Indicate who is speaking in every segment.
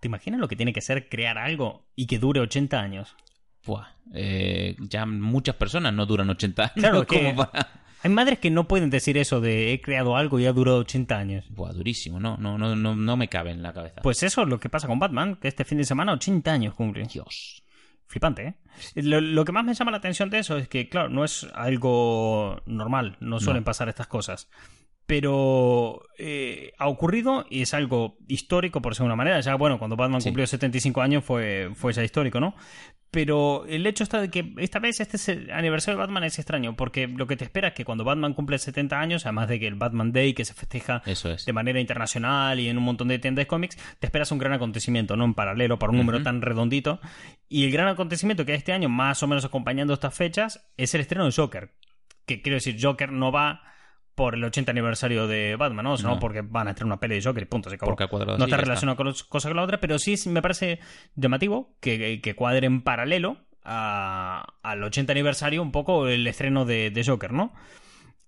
Speaker 1: ¿Te imaginas lo que tiene que ser crear algo y que dure 80 años?
Speaker 2: Buah, eh, ya muchas personas no duran 80 años.
Speaker 1: Claro, que-
Speaker 2: para-
Speaker 1: Hay madres que no pueden decir eso de he creado algo y ha durado 80 años.
Speaker 2: Buah, durísimo, no, no, no, no, no me cabe en la cabeza.
Speaker 1: Pues eso es lo que pasa con Batman, que este fin de semana 80 años cumple.
Speaker 2: Dios.
Speaker 1: Flipante, ¿eh? Lo, lo que más me llama la atención de eso es que, claro, no es algo normal, no suelen pasar estas cosas. Pero eh, ha ocurrido y es algo histórico, por segunda manera. Ya, bueno, cuando Batman
Speaker 2: Sí.
Speaker 1: cumplió 75 años fue, fue ya histórico, ¿no? Pero el hecho está de que esta vez este es el aniversario de Batman es extraño, porque lo que te espera es que cuando Batman cumple 70 años, además de que el Batman Day, que se festeja
Speaker 2: Eso es.
Speaker 1: de manera internacional y en un montón de tiendas de cómics, te esperas un gran acontecimiento, ¿no? En paralelo, para un número tan redondito. Y el gran acontecimiento que hay este año, más o menos acompañando estas fechas, es el estreno de Joker. Que quiero decir, Joker no va por el 80 aniversario de Batman, ¿no? Sino
Speaker 2: No.
Speaker 1: porque van a estrenar una peli de Joker y punto, se acabó. No está relacionado con cosa con la otra, pero sí me parece llamativo que, que cuadre en paralelo a- al 80 aniversario un poco el estreno de, de Joker, ¿no?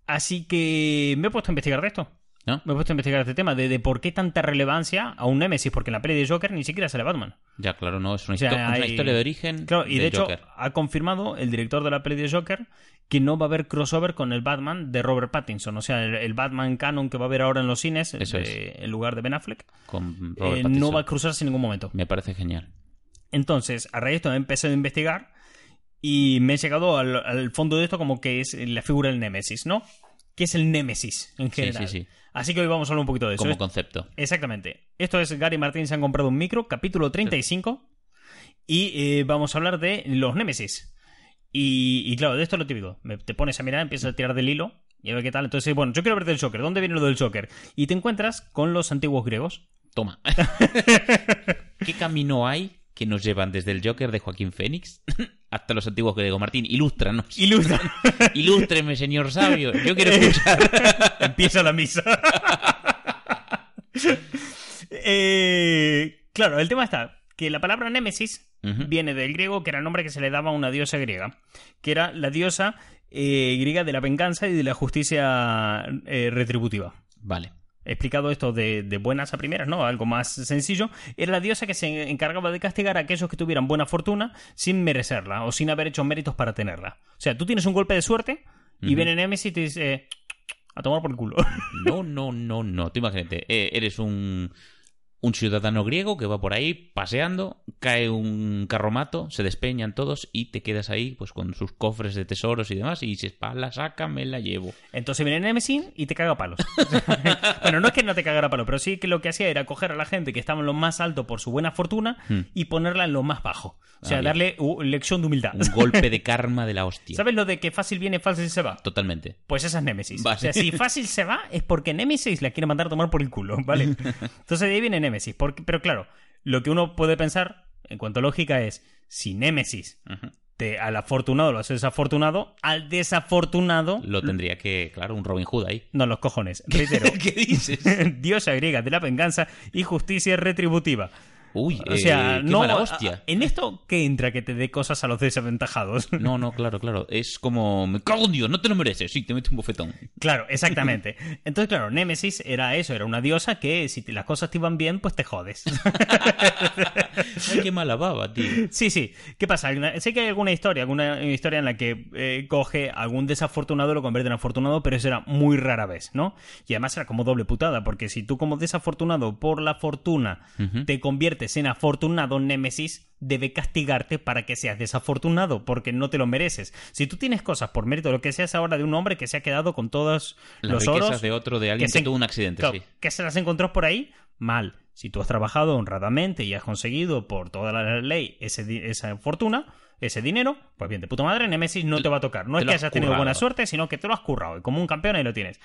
Speaker 1: Así que me he puesto a investigar de esto.
Speaker 2: ¿No?
Speaker 1: Me he puesto a investigar este tema, de, de por qué tanta relevancia a un Némesis, porque en la peli de Joker ni siquiera sale Batman.
Speaker 2: Ya, claro, no, es una,
Speaker 1: O sea,
Speaker 2: histo- es una
Speaker 1: hay-
Speaker 2: historia de origen
Speaker 1: Claro, y de, hecho
Speaker 2: Joker.
Speaker 1: ha confirmado el director de la peli de Joker que no va a haber crossover con el Batman de Robert Pattinson. O sea, el, el Batman canon que va a haber ahora en los cines,
Speaker 2: Eso
Speaker 1: de- en lugar de Ben Affleck,
Speaker 2: Con
Speaker 1: eh, no va a cruzarse en ningún momento.
Speaker 2: Me parece genial.
Speaker 1: Entonces, a raíz de esto he empezado a investigar y me he llegado al, al fondo de esto como que es la figura del Némesis, ¿no? ¿Qué es el Némesis en
Speaker 2: Sí,
Speaker 1: general?
Speaker 2: sí, sí.
Speaker 1: Así que hoy vamos a hablar un poquito de eso.
Speaker 2: Como concepto.
Speaker 1: Exactamente. Esto es Gary Martín se han comprado un micro, capítulo 35. Y eh, vamos a hablar de los Némesis. Y, y claro, de esto es lo típico. Me- te pones a mirar, empiezas a tirar del hilo y a ver qué tal. Entonces, bueno, yo quiero ver del Joker. ¿Dónde viene lo del Joker? Y te encuentras con los antiguos griegos.
Speaker 2: Toma. ¿Qué camino hay que nos llevan desde el Joker de Joaquín Fénix hasta los antiguos griegos? Martín, ilústranos.
Speaker 1: Ilustra.
Speaker 2: Ilústreme, señor sabio. Yo quiero escuchar.
Speaker 1: Empieza la misa. Eh, claro, el tema está que la palabra Némesis viene del griego, que era el nombre que se le daba a una diosa griega, que era la diosa eh, griega de la venganza y de la justicia eh, retributiva.
Speaker 2: Vale.
Speaker 1: Explicado esto de, de buenas a primeras, ¿no? Algo más sencillo. Era la diosa que se encargaba de castigar a aquellos que tuvieran buena fortuna sin merecerla o sin haber hecho méritos para tenerla. O sea, tú tienes un golpe de suerte y viene Némesis y te dice... A tomar por el culo.
Speaker 2: No, no, no, no. Tú imagínate, eh, eres un, un ciudadano griego que va por ahí paseando, cae un carromato, se despeñan todos y te quedas ahí pues con sus cofres de tesoros y demás y dices, pa, la saca, me la llevo.
Speaker 1: Entonces viene Nemesis y te caga a palos. bueno, no es que no te cagara a palos, pero sí que lo que hacía era coger a la gente que estaba en lo más alto por su buena fortuna
Speaker 2: Hmm.
Speaker 1: y ponerla en lo más bajo. O sea,
Speaker 2: Ah,
Speaker 1: darle uh, lección de humildad.
Speaker 2: Un golpe de karma de la hostia.
Speaker 1: ¿Sabes lo de que fácil viene, fácil se va?
Speaker 2: Totalmente.
Speaker 1: Pues esa es Nemesis.
Speaker 2: Vale.
Speaker 1: O sea, si fácil se va es porque Nemesis la quiere mandar a tomar por el culo, ¿vale? Entonces de ahí viene Nemesis. Porque, pero claro, lo que uno puede pensar en cuanto a lógica es, si te, al afortunado lo hace desafortunado, al desafortunado...
Speaker 2: Lo tendría que, claro, un Robin Hood ahí.
Speaker 1: No, los cojones. Reitero.
Speaker 2: ¿Qué dices?
Speaker 1: diosa griega de la venganza y justicia retributiva.
Speaker 2: Uy,
Speaker 1: O sea,
Speaker 2: eh, qué
Speaker 1: no.
Speaker 2: mala hostia.
Speaker 1: ¿En esto qué entra que te dé cosas a los desaventajados?
Speaker 2: No, no, claro, claro. Es como, me cago en Dios, no te lo mereces. Sí, te meto un bofetón.
Speaker 1: claro, exactamente. Entonces, claro, Némesis era eso, era una diosa que si te- las cosas te iban bien, pues te jodes.
Speaker 2: Ay, qué mala baba, tío.
Speaker 1: Sí, sí. ¿Qué pasa? Sé que hay alguna historia, alguna historia en la que eh, coge algún desafortunado y lo convierte en afortunado, pero eso era muy rara vez, ¿no? Y además era como doble putada, porque si tú como desafortunado por la fortuna te conviertes en afortunado, Némesis debe castigarte para que seas desafortunado, porque no te lo mereces. Si tú tienes cosas por mérito de lo que seas ahora de un hombre que se ha quedado con todos
Speaker 2: Las
Speaker 1: los
Speaker 2: riquezas
Speaker 1: oros,
Speaker 2: de otro, de alguien que,
Speaker 1: se-
Speaker 2: tuvo un accidente,
Speaker 1: claro,
Speaker 2: sí.
Speaker 1: que se las encontró por ahí, mal. Si tú has trabajado honradamente y has conseguido por toda la ley ese esa fortuna, ese dinero, pues bien, de puta madre, Nemesis no te, va a tocar. No
Speaker 2: te
Speaker 1: es que hayas tenido buena suerte, sino que te lo has currado. Y como un campeón ahí lo tienes.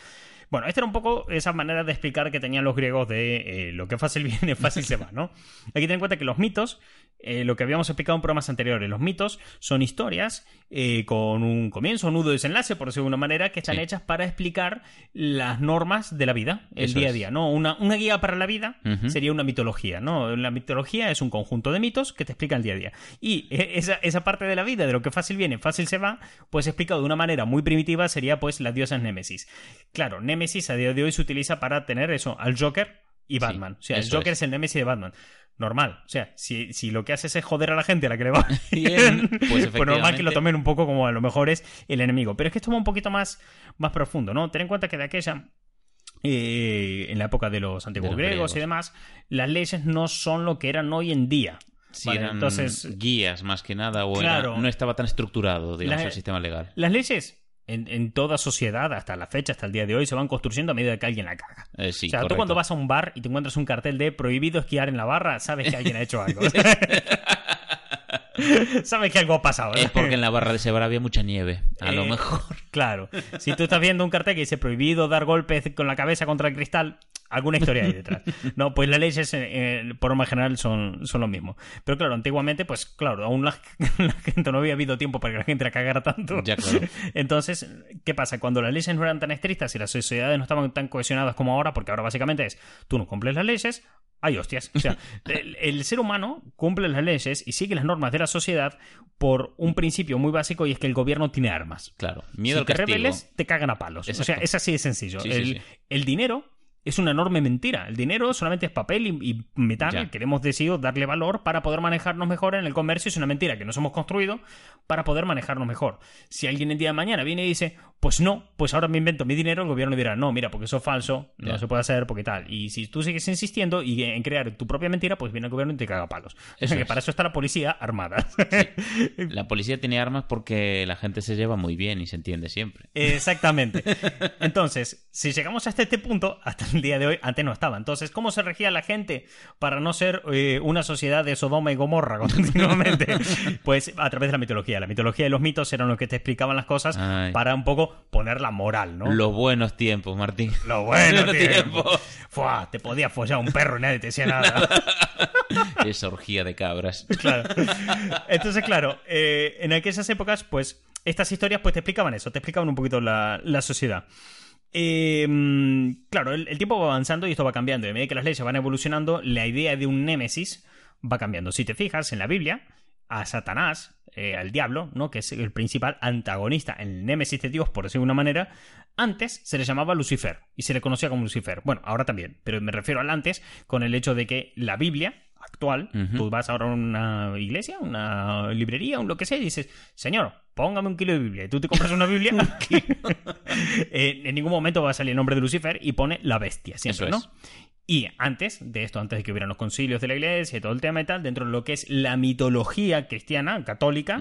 Speaker 1: Bueno, esta era un poco esa manera de explicar que tenían los griegos de eh, lo que fácil viene, fácil se va, ¿no? Hay que tener en cuenta que los mitos, eh, lo que habíamos explicado en programas anteriores, los mitos son historias eh, con un comienzo, un nudo, desenlace, por decirlo de alguna manera, que están
Speaker 2: Sí.
Speaker 1: hechas para explicar las normas de la vida, el
Speaker 2: Eso
Speaker 1: día a día, ¿no? Una, una guía para la vida
Speaker 2: Ujú.
Speaker 1: sería una mitología, ¿no? La mitología es un conjunto de mitos que te explican el día a día. Y eh, esa, esa parte de la vida, de lo que fácil viene, fácil se va, pues explicado de una manera muy primitiva sería pues la diosa Némesis. Claro, Némesis a día de hoy se utiliza para tener eso, al Joker y Batman. o sea, el Joker
Speaker 2: es.
Speaker 1: es. el Némesis de Batman. normal. O sea, si, si lo que haces es joder a la gente a la que le va
Speaker 2: Bien, pues
Speaker 1: pues, normal que lo tomen un poco como a lo mejor es el enemigo. Pero es que esto va un poquito más, más profundo, ¿no? Ten en cuenta que de aquella. eh, en la época de los antiguos
Speaker 2: De los
Speaker 1: griegos,
Speaker 2: griegos.
Speaker 1: y demás, las leyes no son lo que eran hoy en día.
Speaker 2: Si
Speaker 1: Vale,
Speaker 2: eran
Speaker 1: entonces,
Speaker 2: guías más que nada, o era-
Speaker 1: Claro.
Speaker 2: no estaba tan estructurado, digamos,
Speaker 1: La-
Speaker 2: el sistema legal.
Speaker 1: las leyes en, en toda sociedad, hasta la fecha, hasta el día de hoy, se van construyendo a medida que alguien la caga.
Speaker 2: Eh, sí,
Speaker 1: o sea, tú cuando vas a un bar y te encuentras un cartel de prohibido esquiar en la barra, sabes que alguien ha hecho algo. sabes que algo ha pasado. ¿no?
Speaker 2: Es porque en la barra de ese bar había mucha nieve, a lo
Speaker 1: Eh,
Speaker 2: mejor.
Speaker 1: Claro. Si tú estás viendo un cartel que dice prohibido dar golpes con la cabeza contra el cristal, alguna historia hay detrás. No, pues las leyes, eh, eh, por norma general, son, son lo mismo. Pero claro, antiguamente, pues claro, aún la, la gente no había habido tiempo para que la gente la cagara tanto.
Speaker 2: Ya, claro.
Speaker 1: Entonces, ¿qué pasa? Cuando las leyes no eran tan estrictas y las sociedades no estaban tan cohesionadas como ahora, porque ahora básicamente es, tú no cumples las leyes, hay hostias. O sea, el, el ser humano cumple las leyes y sigue las normas de la sociedad por un principio muy básico y es que el gobierno tiene armas.
Speaker 2: Claro, miedo
Speaker 1: si
Speaker 2: al
Speaker 1: te
Speaker 2: castigo.
Speaker 1: rebeles, te cagan a palos. O sea,
Speaker 2: Exacto.
Speaker 1: es así de sencillo.
Speaker 2: Sí, sí,
Speaker 1: el,
Speaker 2: sí.
Speaker 1: el dinero es una enorme mentira. El dinero solamente es papel y, y metal
Speaker 2: Ya.
Speaker 1: que hemos decidido darle valor para poder manejarnos mejor en el comercio. Es una mentira que nos hemos construido para poder manejarnos mejor. Si alguien el día de mañana viene y dice, pues no, pues ahora me invento mi dinero, el gobierno dirá, no, mira, porque eso es falso, no
Speaker 2: Ya.
Speaker 1: se puede hacer, porque tal. Y si tú sigues insistiendo y en crear tu propia mentira, pues viene el gobierno y te caga palos.
Speaker 2: Eso
Speaker 1: que
Speaker 2: es.
Speaker 1: para eso está la policía armada.
Speaker 2: La policía tiene armas porque la gente se lleva muy bien y se entiende siempre.
Speaker 1: Exactamente. Entonces, si llegamos hasta este punto, hasta el día de hoy, antes no estaba. Entonces, ¿cómo se regía la gente para no ser eh, una sociedad de Sodoma y Gomorra continuamente? pues a través de la mitología. La mitología y los mitos eran los que te explicaban las cosas
Speaker 2: Ay.
Speaker 1: para un poco poner la moral, ¿no?
Speaker 2: Los buenos tiempos, Martín. Los
Speaker 1: tiempo.
Speaker 2: tiempos.
Speaker 1: Fua, te podía follar un perro y nadie te decía nada.
Speaker 2: Esa orgía de cabras.
Speaker 1: Claro. Entonces, claro, eh, en aquellas épocas, pues, estas historias pues te explicaban eso, te explicaban un poquito la, la sociedad. Mm, claro, el, el tiempo va avanzando y esto va cambiando. Y a medida que las leyes van evolucionando, la idea de un némesis va cambiando. Si te fijas en la Biblia, a Satanás, eh, al diablo, ¿no? que es el principal antagonista, el némesis de Dios, por decirlo de una manera, antes se le llamaba Lucifer y se le conocía como Lucifer. Bueno, ahora también, pero me refiero al antes con el hecho de que la Biblia actual, tú vas ahora a una iglesia, una librería, un lo que sea, y dices, señor, póngame un kilo de Biblia. Y tú te compras una Biblia, eh, en ningún momento va a salir el nombre de Lucifer y pone la bestia, siempre,
Speaker 2: Eso
Speaker 1: ¿no?
Speaker 2: es.
Speaker 1: Y antes de esto, antes de que hubieran los concilios de la iglesia y todo el tema y tal, dentro de lo que es la mitología cristiana, católica.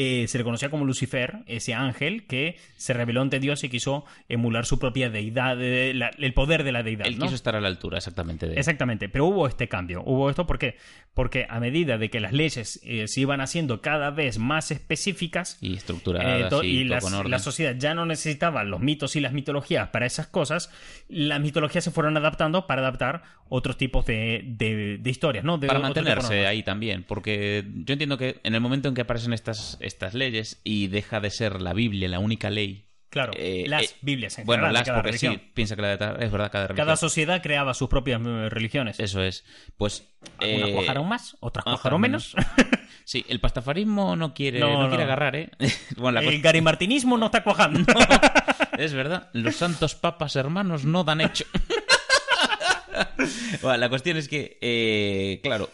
Speaker 1: Eh, se le conocía como Lucifer, ese ángel que se rebeló ante Dios y quiso emular su propia deidad, eh, la- el poder de la deidad.
Speaker 2: Él
Speaker 1: ¿no?
Speaker 2: quiso estar a la altura exactamente de
Speaker 1: Exactamente, pero hubo este cambio. Hubo esto ¿por qué? Porque a medida de que las leyes eh, se iban haciendo cada vez más específicas,
Speaker 2: y
Speaker 1: eh,
Speaker 2: estructuradas
Speaker 1: to-
Speaker 2: y,
Speaker 1: las- la sociedad ya no necesitaba los mitos y las mitologías para esas cosas, las mitologías se fueron adaptando para adaptar otros tipos de, de- de historias, ¿no?
Speaker 2: Para mantenerse ahí también, porque yo entiendo que en el momento en que aparecen estas, estas leyes y deja de ser la Biblia la única ley,
Speaker 1: Claro,
Speaker 2: eh,
Speaker 1: las
Speaker 2: eh,
Speaker 1: Biblias en
Speaker 2: bueno,
Speaker 1: general de
Speaker 2: las
Speaker 1: cada
Speaker 2: porque
Speaker 1: religión.
Speaker 2: sí, piensa que la de es verdad, cada religión.
Speaker 1: Cada sociedad creaba sus propias eh, religiones.
Speaker 2: Eso es. Pues.
Speaker 1: Algunas
Speaker 2: eh,
Speaker 1: cuajaron más, otras cuajaron menos.
Speaker 2: Sí, el pastafarismo no quiere,
Speaker 1: No,
Speaker 2: no,
Speaker 1: no.
Speaker 2: quiere agarrar, ¿eh? bueno,
Speaker 1: El garimartinismo no está cuajando.
Speaker 2: es verdad, los santos papas hermanos no dan hecho. Bueno, la cuestión es que, eh, claro,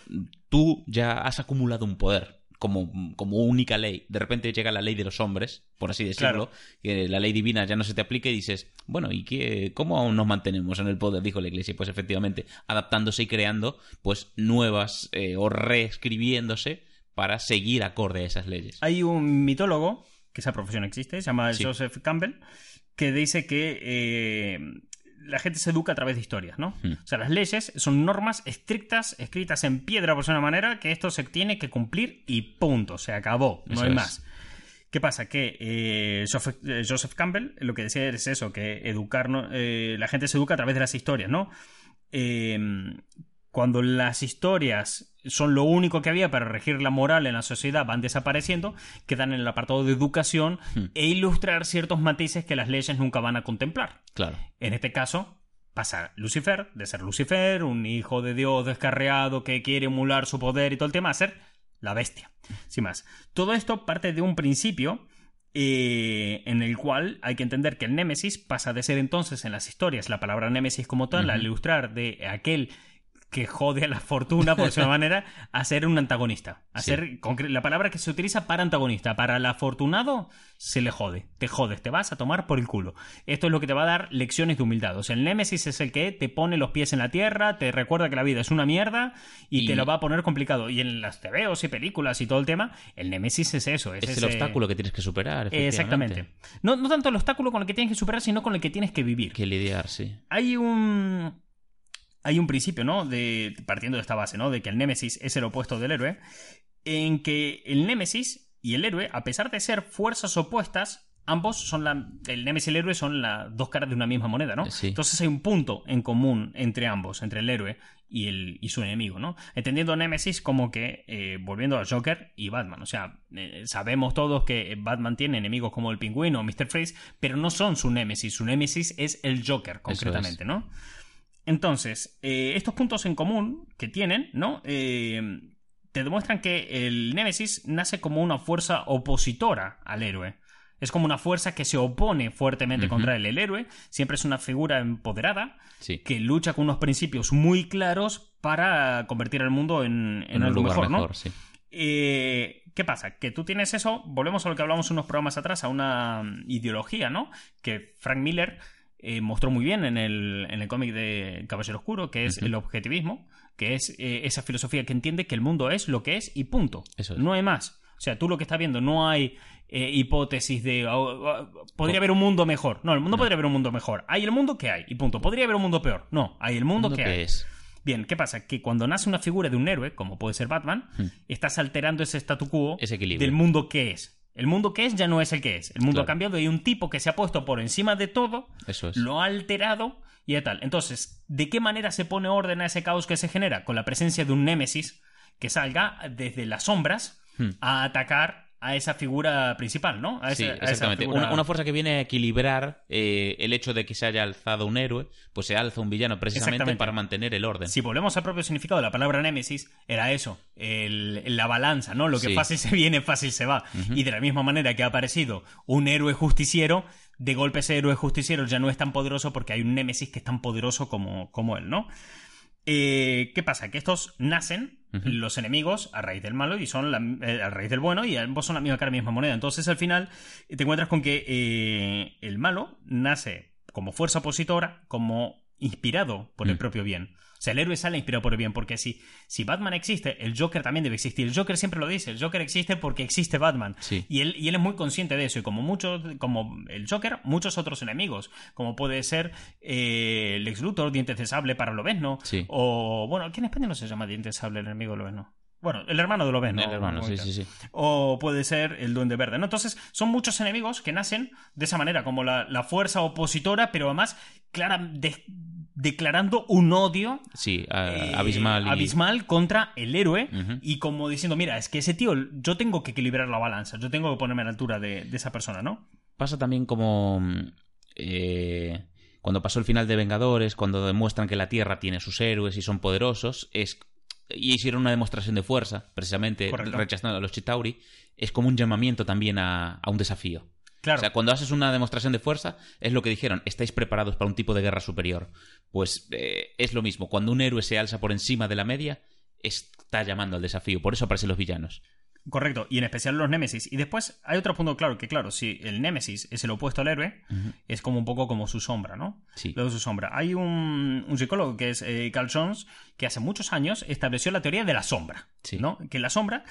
Speaker 2: tú ya has acumulado un poder como, como única ley. De repente llega la ley de los hombres, por así decirlo, que la ley divina ya no se te aplica y dices, bueno, ¿y qué, cómo aún nos mantenemos en el poder? Dijo la iglesia. Pues efectivamente, adaptándose y creando pues nuevas eh, o reescribiéndose para seguir acorde a esas leyes.
Speaker 1: Hay un mitólogo, que esa profesión existe, se llama
Speaker 2: Sí.
Speaker 1: Joseph Campbell, que dice que eh, la gente se educa a través de historias, ¿no?
Speaker 2: Hmm.
Speaker 1: O sea, las leyes son normas estrictas, escritas en piedra por una manera, que esto se tiene que cumplir y punto, se acabó, no
Speaker 2: Eso
Speaker 1: hay
Speaker 2: es.
Speaker 1: más. ¿Qué pasa? Que eh, Joseph, eh, Joseph Campbell lo que decía es eso, que educar. Eh, la gente se educa a través de las historias, ¿no? Cuando las historias son lo único que había para regir la moral en la sociedad, van desapareciendo, quedan en el apartado de educación
Speaker 2: Hmm.
Speaker 1: e ilustrar ciertos matices que las leyes nunca van a contemplar.
Speaker 2: Claro.
Speaker 1: En este caso, pasa Lucifer, de ser Lucifer, un hijo de Dios descarriado que quiere emular su poder y todo el tema, a ser la bestia. Sin más. Todo esto parte de un principio eh, en el cual hay que entender que el Némesis pasa de ser entonces en las historias la palabra Némesis como tal, al ilustrar de aquel que jode a la fortuna, por su manera, a ser un antagonista. A ser, la palabra que se utiliza para antagonista. Para el afortunado, se le jode. Te jodes, te vas a tomar por el culo. Esto es lo que te va a dar lecciones de humildad. O sea, el Némesis es el que te pone los pies en la tierra, te recuerda que la vida es una mierda y, te lo va a poner complicado. Y en las TVOs y películas y todo el tema, el Némesis es eso. Es,
Speaker 2: el obstáculo que tienes que superar.
Speaker 1: Exactamente. No, no tanto el obstáculo con el que tienes que superar, sino con el que tienes que vivir.
Speaker 2: Que lidiar, sí.
Speaker 1: Hay un hay un principio, ¿no? De, partiendo de esta base, ¿no? De que el Némesis es el opuesto del héroe, en que el Némesis y el héroe, a pesar de ser fuerzas opuestas, ambos son la. El Némesis y el héroe son las dos caras de una misma moneda, ¿no? Entonces hay un punto en común entre ambos, entre el héroe y, el, y su enemigo, ¿no? Entendiendo a Némesis como que, eh, volviendo a Joker y Batman. O sea, eh, sabemos todos que Batman tiene enemigos como el pingüino o Mr. Freeze, pero no son su Némesis. Su Némesis es el Joker, concretamente, ¿no? Entonces, eh, estos puntos en común que tienen, ¿no? Eh, te demuestran que el Némesis nace como una fuerza opositora al héroe. Es como una fuerza que se opone fuertemente contra él. El héroe siempre es una figura empoderada que lucha con unos principios muy claros para convertir al mundo en, algo mejor, ¿no? Eh, ¿Qué pasa? Que tú tienes eso, volvemos a lo que hablamos unos programas atrás, a una ideología, ¿no? Que Frank Miller eh, mostró muy bien en el, en el cómic de Caballero Oscuro, que es el objetivismo, que es eh, esa filosofía que entiende que el mundo es lo que es y punto. No hay más. O sea, tú lo que estás viendo, no hay eh, hipótesis de oh, oh, podría haber un mundo mejor. No, el mundo podría haber un mundo mejor. Hay el mundo que hay y punto. Podría haber un mundo peor. No, hay el mundo, que, hay. Es. Bien, ¿qué pasa? Que cuando nace una figura de un héroe, como puede ser Batman, estás alterando ese statu quo del mundo que es. El mundo que es ya no es el que es. El mundo ha cambiado y hay un tipo que se ha puesto por encima de todo,
Speaker 2: Eso es.
Speaker 1: lo ha alterado y tal. Entonces, ¿de qué manera se pone orden a ese caos que se genera? Con la presencia de un némesis que salga desde las sombras hmm. a atacar a esa figura principal, ¿no?
Speaker 2: sí, exactamente. Una, fuerza que viene a equilibrar eh, el hecho de que se haya alzado un héroe, pues se alza un villano precisamente para mantener el orden.
Speaker 1: Si volvemos al propio significado de la palabra némesis, era eso, la balanza, ¿no? Lo que fácil se viene, fácil se va. Y de la misma manera que ha aparecido un héroe justiciero, de golpe ese héroe justiciero ya no es tan poderoso porque hay un némesis que es tan poderoso como, como él, ¿no? Eh, ¿Qué pasa? Que estos nacen, los enemigos, a raíz del malo y son eh, a raíz del bueno y ambos son la misma cara, misma moneda. Entonces al final te encuentras con que eh, el malo nace como fuerza opositora, como inspirado por el mm. propio bien sea, el héroe sale inspirado por el bien, porque si, si Batman existe, el Joker también debe existir. El Joker siempre lo dice, el Joker existe porque existe Batman. Y, él, y él es muy consciente de eso, y como muchos, como el Joker, muchos otros enemigos, como puede ser eh, Lex Luthor, Dientes de Sable para Lobezno,
Speaker 2: sí.
Speaker 1: o, bueno, aquí en España no se llama Dientes de Sable el enemigo de Lobezno. Bueno, el hermano de Lobezno.
Speaker 2: El hermano, sí, sí, sí.
Speaker 1: O puede ser el Duende Verde, ¿no? Entonces, son muchos enemigos que nacen de esa manera, como la, la fuerza opositora, pero además clara, de, declarando un odio
Speaker 2: sí, eh, abismal,
Speaker 1: abismal contra el héroe y como diciendo, mira, es que ese tío, yo tengo que equilibrar la balanza, yo tengo que ponerme a la altura de, esa persona, ¿no?
Speaker 2: Pasa también como... Eh, cuando pasó el final de Vengadores, cuando demuestran que la Tierra tiene sus héroes y son poderosos, es y hicieron una demostración de fuerza, precisamente rechazando a los Chitauri, es como un llamamiento también a un desafío. O sea, cuando haces una demostración de fuerza, es lo que dijeron, estáis preparados para un tipo de guerra superior. Pues eh, es lo mismo, cuando un héroe se alza por encima de la media, está llamando al desafío, por eso aparecen los villanos.
Speaker 1: Correcto, y en especial los Némesis. Y después hay otro punto claro, que claro, si el Némesis es el opuesto al héroe, es como un poco como su sombra, ¿no?
Speaker 2: Sí.
Speaker 1: Lo de su sombra. Hay un, psicólogo que es eh, Carl Jones, que hace muchos años estableció la teoría de la sombra,
Speaker 2: sí.
Speaker 1: ¿no? Que la sombra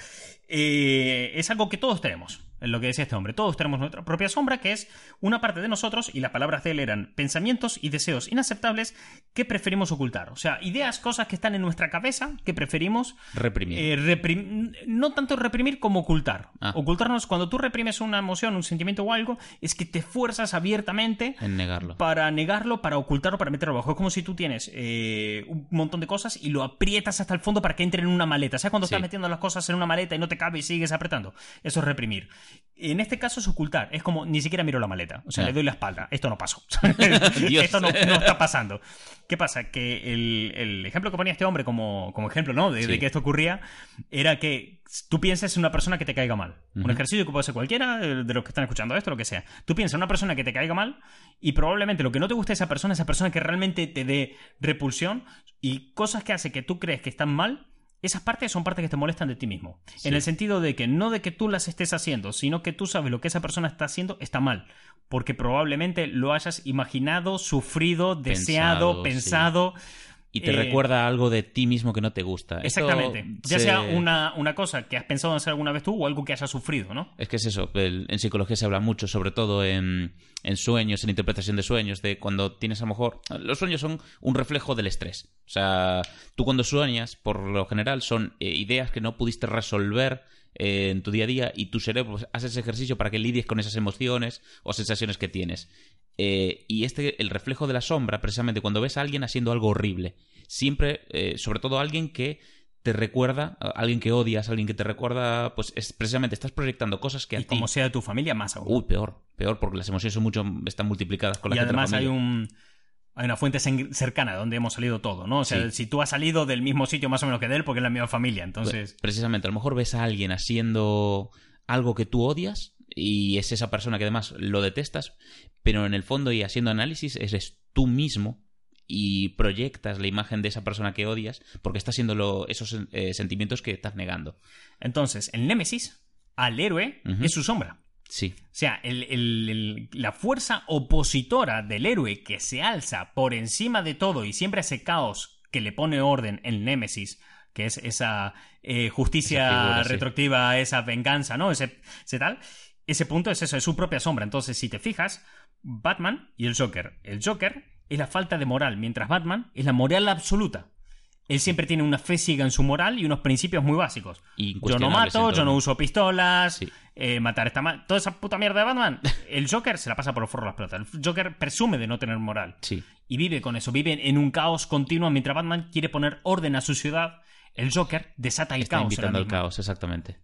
Speaker 1: eh, es algo que todos tenemos en lo que decía este hombre. Todos tenemos nuestra propia sombra, que es una parte de nosotros, y las palabras de él eran pensamientos y deseos inaceptables que preferimos ocultar. O sea, ideas, cosas que están en nuestra cabeza que preferimos
Speaker 2: reprimir.
Speaker 1: Eh, no tanto reprimir como ocultar. Ah. Ocultarnos, cuando tú reprimes una emoción, un sentimiento o algo, es que te fuerzas abiertamente
Speaker 2: en negarlo.
Speaker 1: Para negarlo, para ocultarlo, para meterlo abajo. Es como si tú tienes eh, un montón de cosas y lo aprietas hasta el fondo para que entre en una maleta. ¿Sabes cuando cuando
Speaker 2: Sí.
Speaker 1: estás metiendo las cosas en una maleta y no te cabe y sigues apretando. Eso es reprimir. En este caso es ocultar. Es como ni siquiera miro la maleta. O sea,
Speaker 2: Ah.
Speaker 1: le doy la espalda. Esto no pasó. Esto no, no está pasando. ¿Qué pasa? Que el, el ejemplo que ponía este hombre como, como ejemplo, ¿no? De, que esto ocurría, era que tú pienses en una persona que te caiga mal. Un ejercicio que puede ser cualquiera eh, de los que están escuchando esto, lo que sea. Tú piensas en una persona que te caiga mal y probablemente lo que no te guste de esa persona, esa persona que realmente te dé repulsión y cosas que hace que tú crees que están mal. Esas partes son partes que te molestan de ti mismo.
Speaker 2: Sí.
Speaker 1: En el sentido de que no de que tú las estés haciendo, sino que tú sabes lo que esa persona está haciendo está mal. Porque probablemente lo hayas imaginado, sufrido, deseado,
Speaker 2: Pensado,
Speaker 1: pensado.
Speaker 2: Y te
Speaker 1: Eh,
Speaker 2: recuerda algo de ti mismo que no te gusta. Esto
Speaker 1: Exactamente. Ya
Speaker 2: se-
Speaker 1: sea una, una cosa que has pensado en hacer alguna vez tú o algo que hayas sufrido, ¿no?
Speaker 2: Es que es eso, el- en psicología se habla mucho, sobre todo en, en sueños, en interpretación de sueños, de cuando tienes a lo mejor... Los sueños son un reflejo del estrés. O sea, tú cuando sueñas, por lo general, son eh, ideas que no pudiste resolver eh, en tu día a día y tu cerebro pues, hace ese ejercicio para que lidies con esas emociones o sensaciones que tienes. Eh, y este, el reflejo de la sombra, precisamente cuando ves a alguien haciendo algo horrible, siempre, eh, sobre todo alguien que te recuerda, a alguien que odias, alguien que te recuerda, pues es, precisamente estás proyectando cosas que a
Speaker 1: Y
Speaker 2: ti...
Speaker 1: como sea de tu familia, más aún.
Speaker 2: Uy, peor, peor, porque las emociones son mucho, están multiplicadas con la
Speaker 1: y además hay un hay una fuente cercana de donde hemos salido todo, ¿no? O sea,
Speaker 2: Sí.
Speaker 1: si tú has salido del mismo sitio más o menos que de él, porque es la misma familia, entonces...
Speaker 2: Pues, Precisamente, a lo mejor ves a alguien haciendo algo que tú odias y es esa persona que además lo detestas, pero en el fondo y haciendo análisis eres tú mismo y proyectas la imagen de esa persona que odias porque está haciendo lo- esos eh, sentimientos que estás negando.
Speaker 1: Entonces, el Némesis, al héroe, es su sombra.
Speaker 2: Sí,
Speaker 1: O sea, el- el- el- la fuerza opositora del héroe que se alza por encima de todo y siempre hace caos que le pone orden el Némesis, que es esa eh, justicia
Speaker 2: Esa figura, sí.
Speaker 1: retroactiva, esa venganza, ¿no? Ese, ese tal. Ese punto es eso, es su propia sombra. Entonces, si te fijas, Batman y el Joker. El Joker es la falta de moral, mientras Batman es la moral absoluta. Él siempre tiene una fe ciega en su moral y unos principios muy básicos. Yo no mato, yo no uso pistolas,
Speaker 2: Sí.
Speaker 1: eh, matar está mal. Toda esa puta mierda de Batman. El Joker se la pasa por los forros las pelotas. El Joker presume de no tener moral.
Speaker 2: sí.
Speaker 1: Y vive con eso. Vive en un caos continuo mientras Batman quiere poner orden a su ciudad. El Joker desata el
Speaker 2: Está
Speaker 1: caos.
Speaker 2: invitando al caos, exactamente.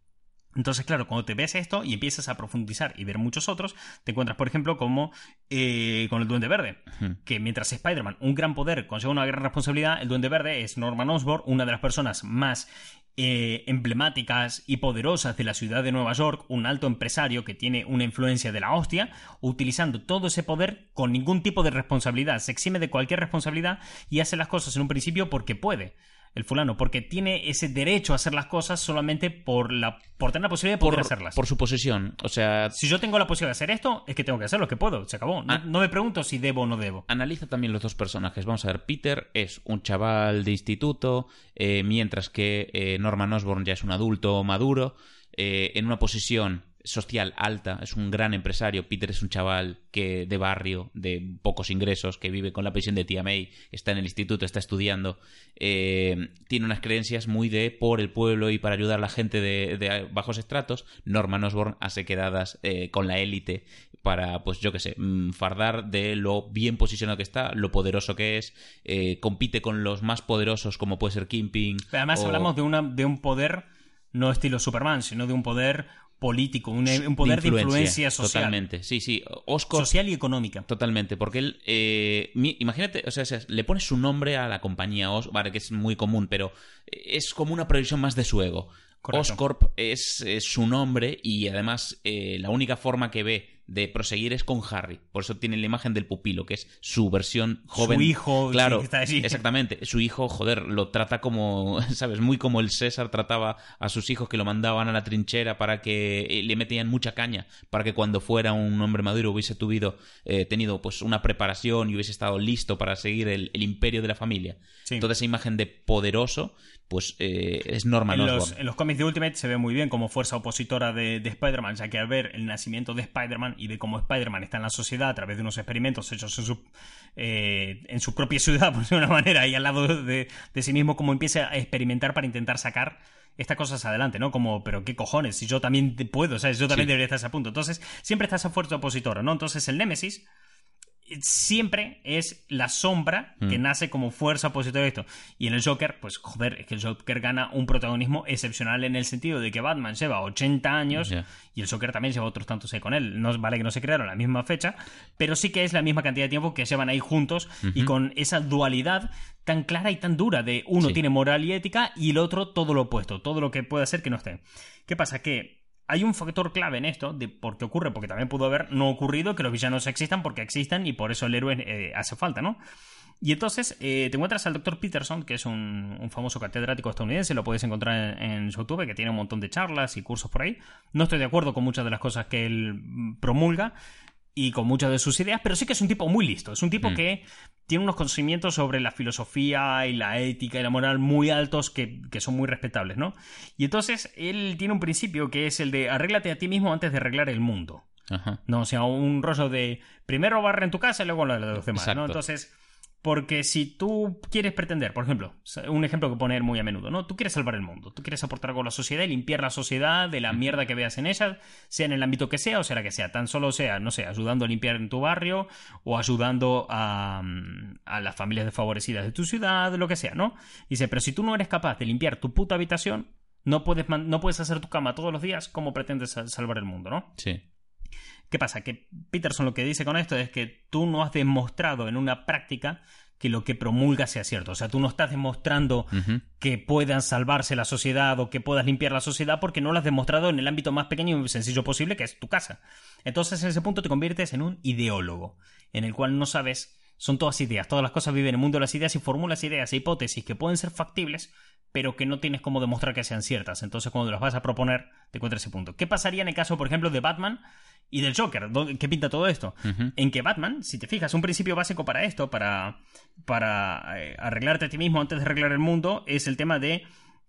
Speaker 1: Entonces, claro, cuando te ves esto y empiezas a profundizar y ver muchos otros, te encuentras, por ejemplo, como eh, con el Duende Verde. Que mientras Spider-Man, un gran poder, conlleva una gran responsabilidad, el Duende Verde es Norman Osborn, una de las personas más eh, emblemáticas y poderosas de la ciudad de Nueva York, un alto empresario que tiene una influencia de la hostia, utilizando todo ese poder con ningún tipo de responsabilidad, se exime de cualquier responsabilidad y hace las cosas en un principio porque puede. El fulano, porque tiene ese derecho a hacer las cosas solamente por la por tener la posibilidad de poder
Speaker 2: Por,
Speaker 1: hacerlas.
Speaker 2: por su posesión. O sea,
Speaker 1: Si yo tengo la posibilidad de hacer esto, es que tengo que hacer lo que puedo. Se acabó. No,
Speaker 2: Ah.
Speaker 1: no me pregunto si debo o no debo.
Speaker 2: analiza también los dos personajes. Vamos a ver, Peter es un chaval de instituto, eh, mientras que eh, Norman Osborn ya es un adulto maduro, eh, en una posición social alta, es un gran empresario. Peter es un chaval que de barrio, de pocos ingresos, que vive con la pensión de tía May, está en el instituto, está estudiando, eh, tiene unas creencias muy de por el pueblo y para ayudar a la gente de, de bajos estratos. Norman Osborn hace quedadas eh, con la élite para, pues yo qué sé, mm, fardar de lo bien posicionado que está, lo poderoso que es, eh, compite con los más poderosos como puede ser Kingpin.
Speaker 1: Pero Además
Speaker 2: o-
Speaker 1: hablamos de, una, de un poder no estilo Superman, sino de un poder político, un, un poder de influencia, social.
Speaker 2: Totalmente, sí, sí. Oscar
Speaker 1: Social y económica.
Speaker 2: Totalmente, porque él, eh, imagínate, o sea, o sea, le pone su nombre a la compañía, Os- vale, que es muy común, pero es como una proyección más de su ego.
Speaker 1: Correcto.
Speaker 2: Oscorp es, es su nombre y además eh, la única forma que ve de proseguir es con Harry. Por eso tiene la imagen del pupilo, que es su versión joven.
Speaker 1: Su hijo,
Speaker 2: claro,
Speaker 1: sí, está allí.
Speaker 2: exactamente. Su hijo, joder, lo trata como, ¿sabes? Muy como el César trataba a sus hijos que lo mandaban a la trinchera para que eh, le metían mucha caña, para que cuando fuera un hombre maduro hubiese tuvido, eh, tenido pues una preparación y hubiese estado listo para seguir el, el imperio de la familia.
Speaker 1: Sí.
Speaker 2: Toda esa imagen de poderoso, pues eh, es Norman
Speaker 1: En los, en los cómics de Ultimate se ve muy bien como fuerza opositora de, de Spider-Man, ya que al ver el nacimiento de Spider-Man y de cómo Spider-Man está en la sociedad a través de unos experimentos hechos en su, eh, en su propia ciudad, por de una manera, y al lado de, de sí mismo, como empieza a experimentar para intentar sacar estas cosas adelante, ¿no? Como, pero qué cojones, si yo también te puedo, ¿sabes? Yo también
Speaker 2: Sí.
Speaker 1: debería estar a ese punto. Entonces, siempre está esa fuerza opositora, ¿no? Entonces, el Némesis siempre es la sombra que
Speaker 2: Mm.
Speaker 1: nace como fuerza opositora a esto. Y en el Joker, pues joder, es que el Joker gana un protagonismo excepcional en el sentido de que Batman lleva 80 años y el Joker también lleva otros tantos ahí con él. No vale que no se crearon la misma fecha, pero sí que es la misma cantidad de tiempo que llevan ahí juntos y con esa dualidad tan clara y tan dura de uno
Speaker 2: Sí.
Speaker 1: tiene moral y ética y el otro todo lo opuesto, todo lo que puede hacer que no esté. ¿Qué pasa? Que hay un factor clave en esto de por qué ocurre, porque también pudo haber no ocurrido que los villanos existan porque existan y por eso el héroe eh, hace falta, ¿no? Y entonces eh, te encuentras al Dr. Peterson, que es un, un famoso catedrático estadounidense, lo puedes encontrar en, en YouTube, que tiene un montón de charlas y cursos por ahí. No estoy de acuerdo con muchas de las cosas que él mm, promulga y con muchas de sus ideas, pero sí que es un tipo muy listo. Es un tipo
Speaker 2: Mm.
Speaker 1: que tiene unos conocimientos sobre la filosofía y la ética y la moral muy altos que, que son muy respetables, ¿no? Y entonces él tiene un principio que es el de arréglate a ti mismo antes de arreglar el mundo.
Speaker 2: Ajá.
Speaker 1: No, o sea, un rollo de primero barre en tu casa y luego lo de los demás, ¿no?
Speaker 2: Exacto.
Speaker 1: Entonces, porque si tú quieres pretender, por ejemplo, un ejemplo que poner muy a menudo, ¿no? Tú quieres salvar el mundo, tú quieres aportar algo a la sociedad y limpiar la sociedad de la mierda que veas en ella, sea en el ámbito que sea o sea la que sea, tan solo sea, no sé, ayudando a limpiar en tu barrio o ayudando a, mm, a las familias desfavorecidas de tu ciudad, lo que sea, ¿no? Dice, pero si tú no eres capaz de limpiar tu puta habitación, no puedes, no puedes hacer tu cama todos los días, ¿cómo pretendes sal- salvar el mundo, no?
Speaker 2: Sí.
Speaker 1: ¿Qué pasa? Que Peterson lo que dice con esto es que tú no has demostrado en una práctica que lo que promulga sea cierto. O sea, tú no estás demostrando que puedan salvarse la sociedad o que puedas limpiar la sociedad porque no lo has demostrado en el ámbito más pequeño y sencillo posible, que es tu casa. Entonces, en ese punto te conviertes en un ideólogo, en el cual no sabes, son todas ideas, todas las cosas viven en el mundo de las ideas y formulas ideas e hipótesis que pueden ser factibles, pero que no tienes cómo demostrar que sean ciertas. Entonces, cuando las vas a proponer, te encuentras ese punto. ¿Qué pasaría en el caso, por ejemplo, de Batman y del Joker? ¿Dó- ¿Qué pinta todo esto? En que Batman, si te fijas, un principio básico para esto, para, para eh, arreglarte a ti mismo antes de arreglar el mundo, es el tema de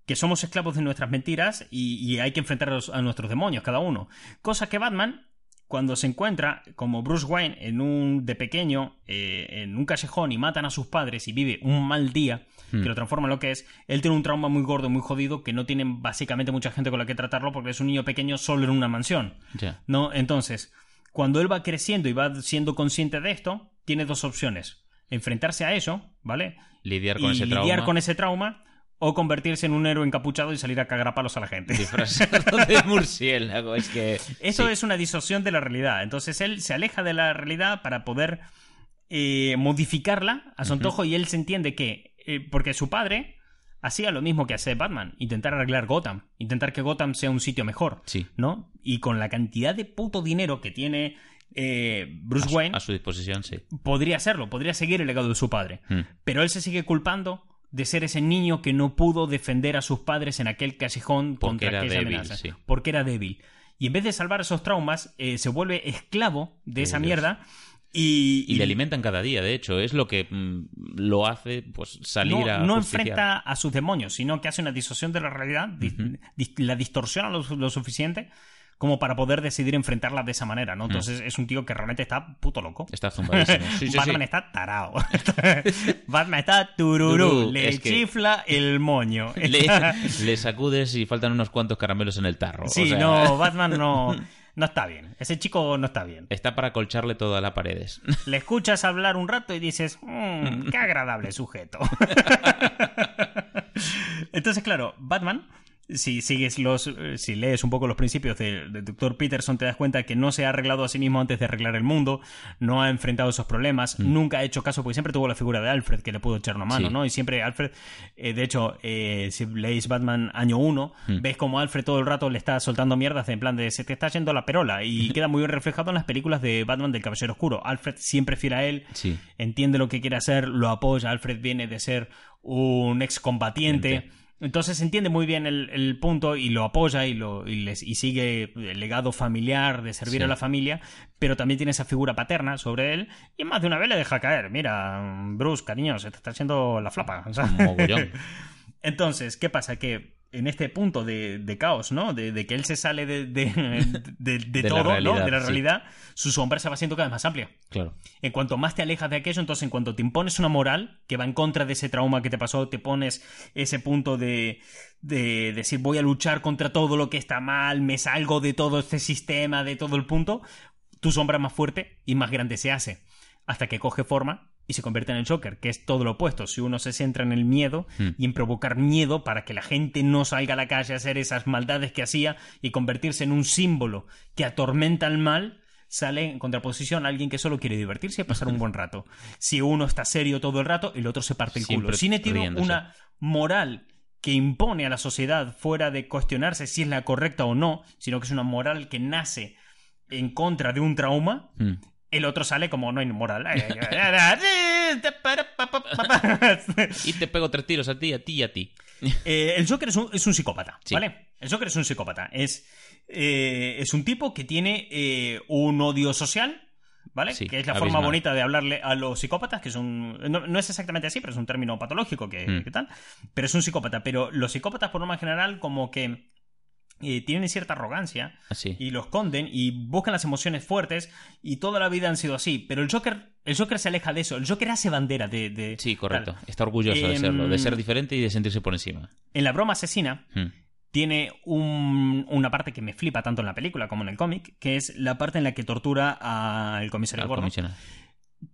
Speaker 1: que somos esclavos de nuestras mentiras y, y hay que enfrentar a, los- a nuestros demonios, cada uno. Cosa que Batman, cuando se encuentra como Bruce Wayne en un de pequeño eh, en un callejón y matan a sus padres y vive un mal día
Speaker 2: Hmm.
Speaker 1: que lo transforma en lo que es, él tiene un trauma muy gordo, muy jodido, que no tiene básicamente mucha gente con la que tratarlo porque es un niño pequeño solo en una mansión. ¿no? Entonces, cuando él va creciendo y va siendo consciente de esto, tiene dos opciones. Enfrentarse a eso, ¿vale?
Speaker 2: Lidiar con
Speaker 1: y
Speaker 2: ese
Speaker 1: lidiar
Speaker 2: trauma.
Speaker 1: con ese trauma o convertirse en un héroe encapuchado y salir a cagar a palos a la gente.
Speaker 2: Disfrazado de murciélago. Es que.
Speaker 1: Eso
Speaker 2: sí.
Speaker 1: es una distorsión de la realidad. Entonces él se aleja de la realidad para poder eh, modificarla a su antojo y él se entiende que, eh, porque su padre hacía lo mismo que hace Batman, intentar arreglar Gotham, intentar que Gotham sea un sitio mejor,
Speaker 2: Sí.
Speaker 1: ¿no? Y con la cantidad de puto dinero que tiene eh, Bruce
Speaker 2: A su,
Speaker 1: Wayne,
Speaker 2: a su disposición, sí.
Speaker 1: podría hacerlo, podría seguir el legado de su padre.
Speaker 2: Mm.
Speaker 1: Pero él se sigue culpando de ser ese niño que no pudo defender a sus padres en aquel callejón
Speaker 2: Porque
Speaker 1: contra aquella
Speaker 2: débil,
Speaker 1: amenaza.
Speaker 2: sí.
Speaker 1: Porque era débil. Y en vez de salvar esos traumas, eh, se vuelve esclavo de esa
Speaker 2: Dios.
Speaker 1: mierda y,
Speaker 2: Y le alimentan cada día, de hecho. Es lo que mm, lo hace pues salir
Speaker 1: no,
Speaker 2: a.
Speaker 1: no
Speaker 2: justiciar.
Speaker 1: enfrenta a sus demonios, sino que hace una distorsión de la realidad, dis- la distorsiona lo, lo suficiente como para poder decidir enfrentarla de esa manera,
Speaker 2: Mm.
Speaker 1: ¿no? Entonces es un tío que realmente está puto loco.
Speaker 2: Está zumbadísimo. Sí, sí,
Speaker 1: Batman
Speaker 2: sí.
Speaker 1: está tarao. Batman está tururú, le
Speaker 2: es que-
Speaker 1: chifla el moño.
Speaker 2: Le, sacudes y faltan unos cuantos caramelos en el tarro.
Speaker 1: Sí,
Speaker 2: o sea,
Speaker 1: no, Batman no, no está bien. Ese chico no está bien.
Speaker 2: Está para colcharle todas las paredes.
Speaker 1: Le escuchas hablar un rato y dices, "Mm, qué agradable sujeto. Entonces, claro, Batman, si sigues los, eh, si lees un poco los principios del de Dr. Peterson, te das cuenta que no se ha arreglado a sí mismo antes de arreglar el mundo, no ha enfrentado esos problemas, nunca ha hecho caso, porque siempre tuvo la figura de Alfred que le pudo echar una mano,
Speaker 2: Sí.
Speaker 1: ¿no? Y siempre Alfred, eh, de hecho, eh, si leéis Batman año 1, ves como Alfred todo el rato le está soltando mierdas en plan de se te está yendo la perola y queda muy bien reflejado en las películas de Batman del Caballero Oscuro. Alfred siempre fiel a él,
Speaker 2: Sí.
Speaker 1: entiende lo que quiere hacer, lo apoya. Alfred viene de ser un excombatiente.
Speaker 2: Ente.
Speaker 1: Entonces entiende muy bien el, el punto y lo apoya y, lo, y, les- y sigue el legado familiar de servir
Speaker 2: Sí.
Speaker 1: a la familia, pero también tiene esa figura paterna sobre él y más de una vez le deja caer. Mira, Bruce, cariño, se te está haciendo la flapa. o sea.
Speaker 2: Mogollón.
Speaker 1: Entonces, ¿qué pasa? Que en este punto de, de caos, ¿no? De, de que él se sale de, de, de- de
Speaker 2: De la
Speaker 1: todo, ¿no?
Speaker 2: realidad,
Speaker 1: De la
Speaker 2: sí.
Speaker 1: realidad, su sombra se va haciendo cada vez más amplia.
Speaker 2: Claro.
Speaker 1: En cuanto más te alejas de aquello, entonces en cuanto te impones una moral que va en contra de ese trauma que te pasó, te pones ese punto de, de decir voy a luchar contra todo lo que está mal, me salgo de todo este sistema, de todo el punto, tu sombra más fuerte y más grande se hace. hasta que coge forma y se convierte en el Joker, que es todo lo opuesto. Si uno se centra en el miedo
Speaker 2: Hmm.
Speaker 1: y en provocar miedo para que la gente no salga a la calle a hacer esas maldades que hacía y convertirse en un símbolo que atormenta al mal, sale en contraposición a alguien que solo quiere divertirse y pasar un buen rato. Si uno está serio todo el rato, el otro se parte el culo. Cine tiene una moral que impone a la sociedad fuera de cuestionarse si es la correcta o no, sino que es una moral que nace en contra de un trauma
Speaker 2: Mm.
Speaker 1: El otro sale como no hay moral.
Speaker 2: Y te pego tres tiros a ti, a ti y a ti.
Speaker 1: Eh, el Joker es un, es un psicópata,
Speaker 2: Sí.
Speaker 1: ¿vale? El Joker es un psicópata. Es, eh, es un tipo que tiene eh, un odio social, ¿vale?
Speaker 2: Sí,
Speaker 1: que es la
Speaker 2: abismal.
Speaker 1: forma bonita de hablarle a los psicópatas, que es un... No, no es exactamente así, pero es un término patológico que,
Speaker 2: Mm.
Speaker 1: que tal. Pero es un psicópata. Pero los psicópatas, por norma general, como que eh, tienen cierta arrogancia
Speaker 2: Así.
Speaker 1: y lo esconden y buscan las emociones fuertes y toda la vida han sido así. Pero el Joker, el Joker se aleja de eso. El Joker hace bandera de... de-
Speaker 2: Sí, correcto.
Speaker 1: tal.
Speaker 2: Está orgulloso de
Speaker 1: Em,
Speaker 2: serlo, de ser diferente y de sentirse por encima.
Speaker 1: En la broma asesina
Speaker 2: Mm.
Speaker 1: tiene un- una parte que me flipa tanto en la película como en el cómic, que es la parte en la que tortura al comisario Gordon.
Speaker 2: comisionado.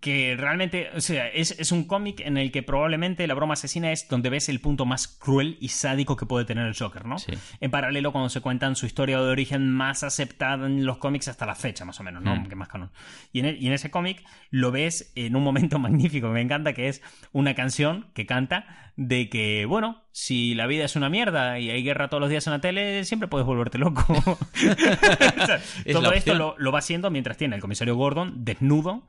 Speaker 1: Que realmente, o sea, es, es un cómic en el que probablemente la broma asesina es donde ves el punto más cruel y sádico que puede tener el Joker, ¿no?
Speaker 2: Sí.
Speaker 1: En paralelo, cuando se cuentan su historia de origen más aceptada en los cómics hasta la fecha, más o menos, ¿no?
Speaker 2: Mm.
Speaker 1: Que más canon. Y en, el- y en ese cómic lo ves en un momento magnífico que me encanta, que es una canción que canta de que, bueno, si la vida es una mierda y hay guerra todos los días en la tele, siempre puedes volverte loco. O sea,
Speaker 2: Es
Speaker 1: todo esto lo, lo va haciendo mientras tiene el comisario Gordon desnudo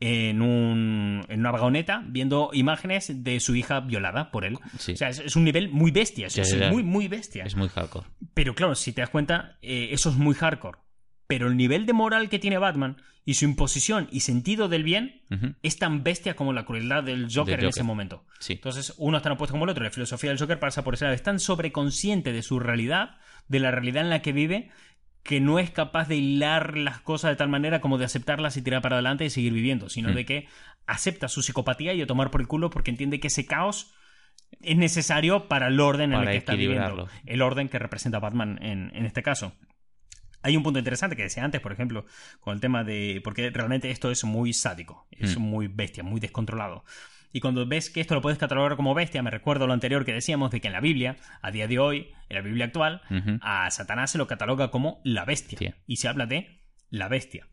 Speaker 1: en, un, en una vagoneta viendo imágenes de su hija violada por él.
Speaker 2: Sí.
Speaker 1: O sea, es, es un nivel muy bestia, es, muy, muy bestia.
Speaker 2: Es muy hardcore.
Speaker 1: Pero claro, si te das cuenta, eh, eso es muy hardcore. Pero el nivel de moral que tiene Batman y su imposición y sentido del bien es tan bestia como la crueldad del Joker, en ese momento.
Speaker 2: Sí.
Speaker 1: Entonces, uno es tan opuesto como el otro. La filosofía del Joker pasa por lado. Es tan sobreconsciente de su realidad, de la realidad en la que vive, que no es capaz de hilar las cosas de tal manera como de aceptarlas y tirar para adelante y seguir viviendo, sino
Speaker 2: Mm.
Speaker 1: de que acepta su psicopatía y a tomar por el culo porque entiende que ese caos es necesario para el orden en el que está viviendo. El orden que representa Batman en, en este caso. Hay un punto interesante que decía antes, por ejemplo, con el tema de. Porque realmente esto es muy sádico, es
Speaker 2: Mm.
Speaker 1: muy bestia, muy descontrolado. Y cuando ves que esto lo puedes catalogar como bestia, me recuerdo lo anterior que decíamos de que en la Biblia, a día de hoy, en la Biblia actual, a Satanás se lo cataloga como la bestia.
Speaker 2: Sí.
Speaker 1: Y se habla de la bestia.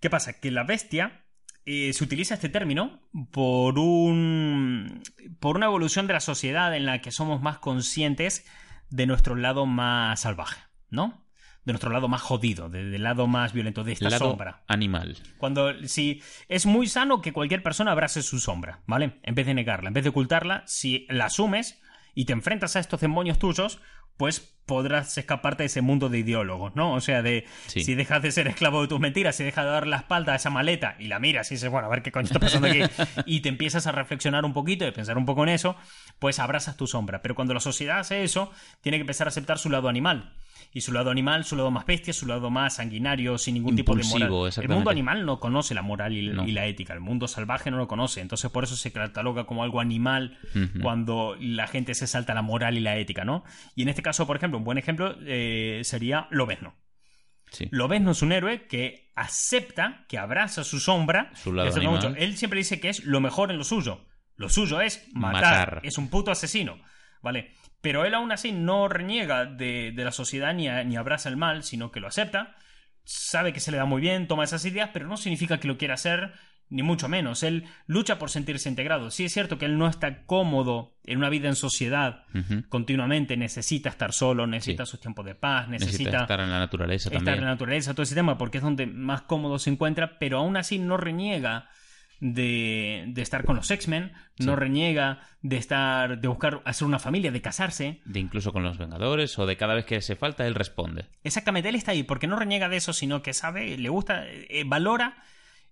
Speaker 1: ¿Qué pasa? Que la bestia eh, se utiliza este término por un. por una evolución de la sociedad en la que somos más conscientes de nuestro lado más salvaje, ¿no? De nuestro lado más jodido, de- del lado más violento, de esta
Speaker 2: Lado
Speaker 1: sombra.
Speaker 2: animal.
Speaker 1: Cuando si es muy sano que cualquier persona abrace su sombra, ¿vale? En vez de negarla, en vez de ocultarla, si la asumes y te enfrentas a estos demonios tuyos, pues podrás escaparte de ese mundo de ideólogos, ¿no? O sea, de
Speaker 2: Sí.
Speaker 1: si dejas de ser esclavo de tus mentiras, si dejas de dar la espalda a esa maleta y la miras y dices, bueno, a ver qué coño está pasando aquí, y te empiezas a reflexionar un poquito y a pensar un poco en eso, pues abrazas tu sombra. Pero cuando la sociedad hace eso, tiene que empezar a aceptar su lado animal. Y su lado animal, su lado más bestia, su lado más sanguinario, sin ningún tipo de moral. El mundo animal no conoce la moral y,
Speaker 2: No.
Speaker 1: y la ética. El mundo salvaje no lo conoce. Entonces, por eso se cataloga como algo animal cuando la gente se salta la moral y la ética, ¿no? Y en este caso, por ejemplo, un buen ejemplo eh, sería Lobezno.
Speaker 2: Sí.
Speaker 1: Lobezno es un héroe que acepta, que abraza su sombra.
Speaker 2: Su lado animal.
Speaker 1: Él siempre dice que es lo mejor en lo suyo. Lo suyo es matar.
Speaker 2: Matar.
Speaker 1: Es un puto asesino. ¿Vale? Pero él aún así no reniega de, de la sociedad ni, a- ni abraza el mal, sino que lo acepta. Sabe que se le da muy bien, toma esas ideas, pero no significa que lo quiera hacer, ni mucho menos. Él lucha por sentirse integrado. Sí es cierto que él no está cómodo en una vida en sociedad continuamente, necesita estar solo, necesita
Speaker 2: Sí.
Speaker 1: sus tiempos de paz,
Speaker 2: Necesita,
Speaker 1: necesita
Speaker 2: estar en la naturaleza
Speaker 1: estar
Speaker 2: también.
Speaker 1: en la naturaleza, todo ese tema, porque es donde más cómodo se encuentra, pero aún así no reniega de, de estar con los X-Men, no reniega de estar, de buscar hacer una familia, de casarse.
Speaker 2: De incluso con los Vengadores o de cada vez que se falta, él responde.
Speaker 1: Exactamente, él está ahí, porque no reniega de eso, sino que sabe, le gusta, eh, valora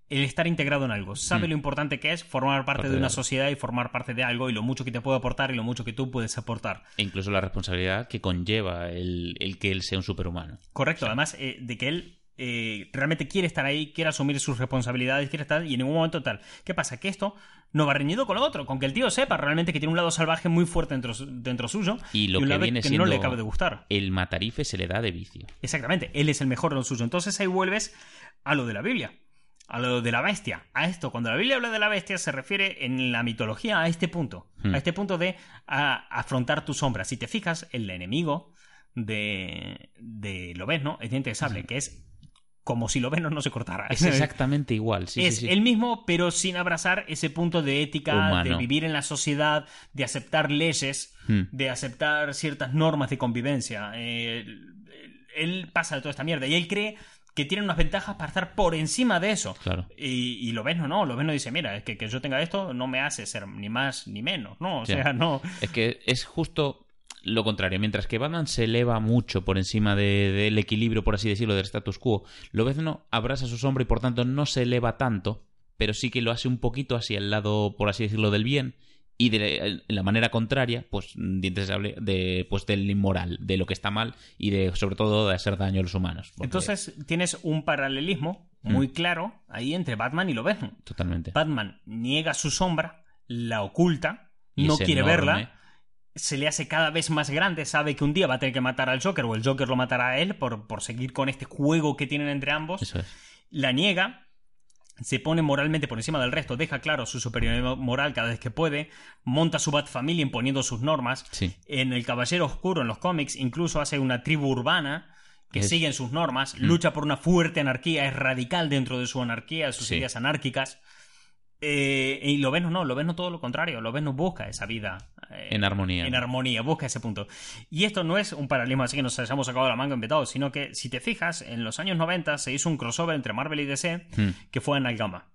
Speaker 1: el estar integrado en algo, sabe
Speaker 2: Mm.
Speaker 1: lo importante que es formar parte,
Speaker 2: Parte
Speaker 1: de una sociedad y formar parte de algo y lo mucho que te puede aportar y lo mucho que tú puedes aportar.
Speaker 2: E incluso la responsabilidad que conlleva el, el que él sea un superhumano.
Speaker 1: Correcto, además eh, de que él eh, realmente quiere estar ahí, quiere asumir sus responsabilidades, quiere estar y en ningún momento tal. ¿Qué pasa? Que esto no va reñido con lo otro, con que el tío sepa realmente que tiene un lado salvaje muy fuerte dentro, dentro suyo
Speaker 2: Y lo
Speaker 1: un
Speaker 2: que
Speaker 1: lado
Speaker 2: viene
Speaker 1: que
Speaker 2: siendo
Speaker 1: no le acabe de gustar.
Speaker 2: el matarife se le da de vicio.
Speaker 1: Exactamente, él es el mejor en lo suyo. Entonces ahí vuelves a lo de la Biblia. a lo de la bestia, a esto. Cuando la Biblia habla de la bestia se refiere en la mitología a este punto,
Speaker 2: Hmm.
Speaker 1: a este punto de a- afrontar tu sombra. Si te fijas, el enemigo de, de Lobezno es diente de sable, que es como si Lobezno no se cortara.
Speaker 2: Es exactamente igual, sí,
Speaker 1: es
Speaker 2: sí, sí.
Speaker 1: el mismo, pero sin abrazar ese punto de ética,
Speaker 2: Humano.
Speaker 1: de vivir en la sociedad, de aceptar leyes,
Speaker 2: Hmm.
Speaker 1: de aceptar ciertas normas de convivencia. Eh, él, pasa de toda esta mierda y él cree que tiene unas ventajas para estar por encima de eso.
Speaker 2: Claro.
Speaker 1: Y, y Lobezno no, Lobezno dice, mira, es que, que yo tenga esto no me hace ser ni más ni menos, ¿no? O
Speaker 2: Sí.
Speaker 1: sea, no...
Speaker 2: Es que es justo lo contrario. Mientras que Batman se eleva mucho por encima de- del equilibrio, por así decirlo, del status quo, Lobezno abraza su sombra y por tanto no se eleva tanto, pero sí que lo hace un poquito hacia el lado, por así decirlo, del bien. Y de la manera contraria, pues dientes de pues del inmoral, de lo que está mal y de sobre todo de hacer daño a los humanos. porque-
Speaker 1: Entonces tienes un paralelismo muy
Speaker 2: Mm.
Speaker 1: claro ahí entre Batman y Lobezno.
Speaker 2: totalmente.
Speaker 1: Batman niega su sombra, la oculta,
Speaker 2: Y
Speaker 1: no quiere
Speaker 2: enorme.
Speaker 1: verla, se le hace cada vez más grande, sabe que un día va a tener que matar al Joker o el Joker lo matará a él por, por seguir con este juego que tienen entre ambos,
Speaker 2: Eso es.
Speaker 1: la niega, se pone moralmente por encima del resto, deja claro su superioridad moral cada vez que puede, monta su Bat Familia imponiendo sus normas,
Speaker 2: Sí.
Speaker 1: en el Caballero Oscuro, en los cómics, incluso hace una tribu urbana que
Speaker 2: Es- Mm.
Speaker 1: sigue sus normas, lucha por una fuerte anarquía, es radical dentro de su anarquía, sus
Speaker 2: Sí.
Speaker 1: ideas anárquicas. Eh, y Loveno no, Loveno todo lo contrario, Loveno busca esa vida eh,
Speaker 2: En armonía.
Speaker 1: En armonía, busca ese punto. Y esto no es un paralelismo así que nos hayamos sacado la manga inventado, sino que si te fijas, en los años 90 se hizo un crossover entre Marvel y DC
Speaker 2: Hmm.
Speaker 1: que fue Analgama.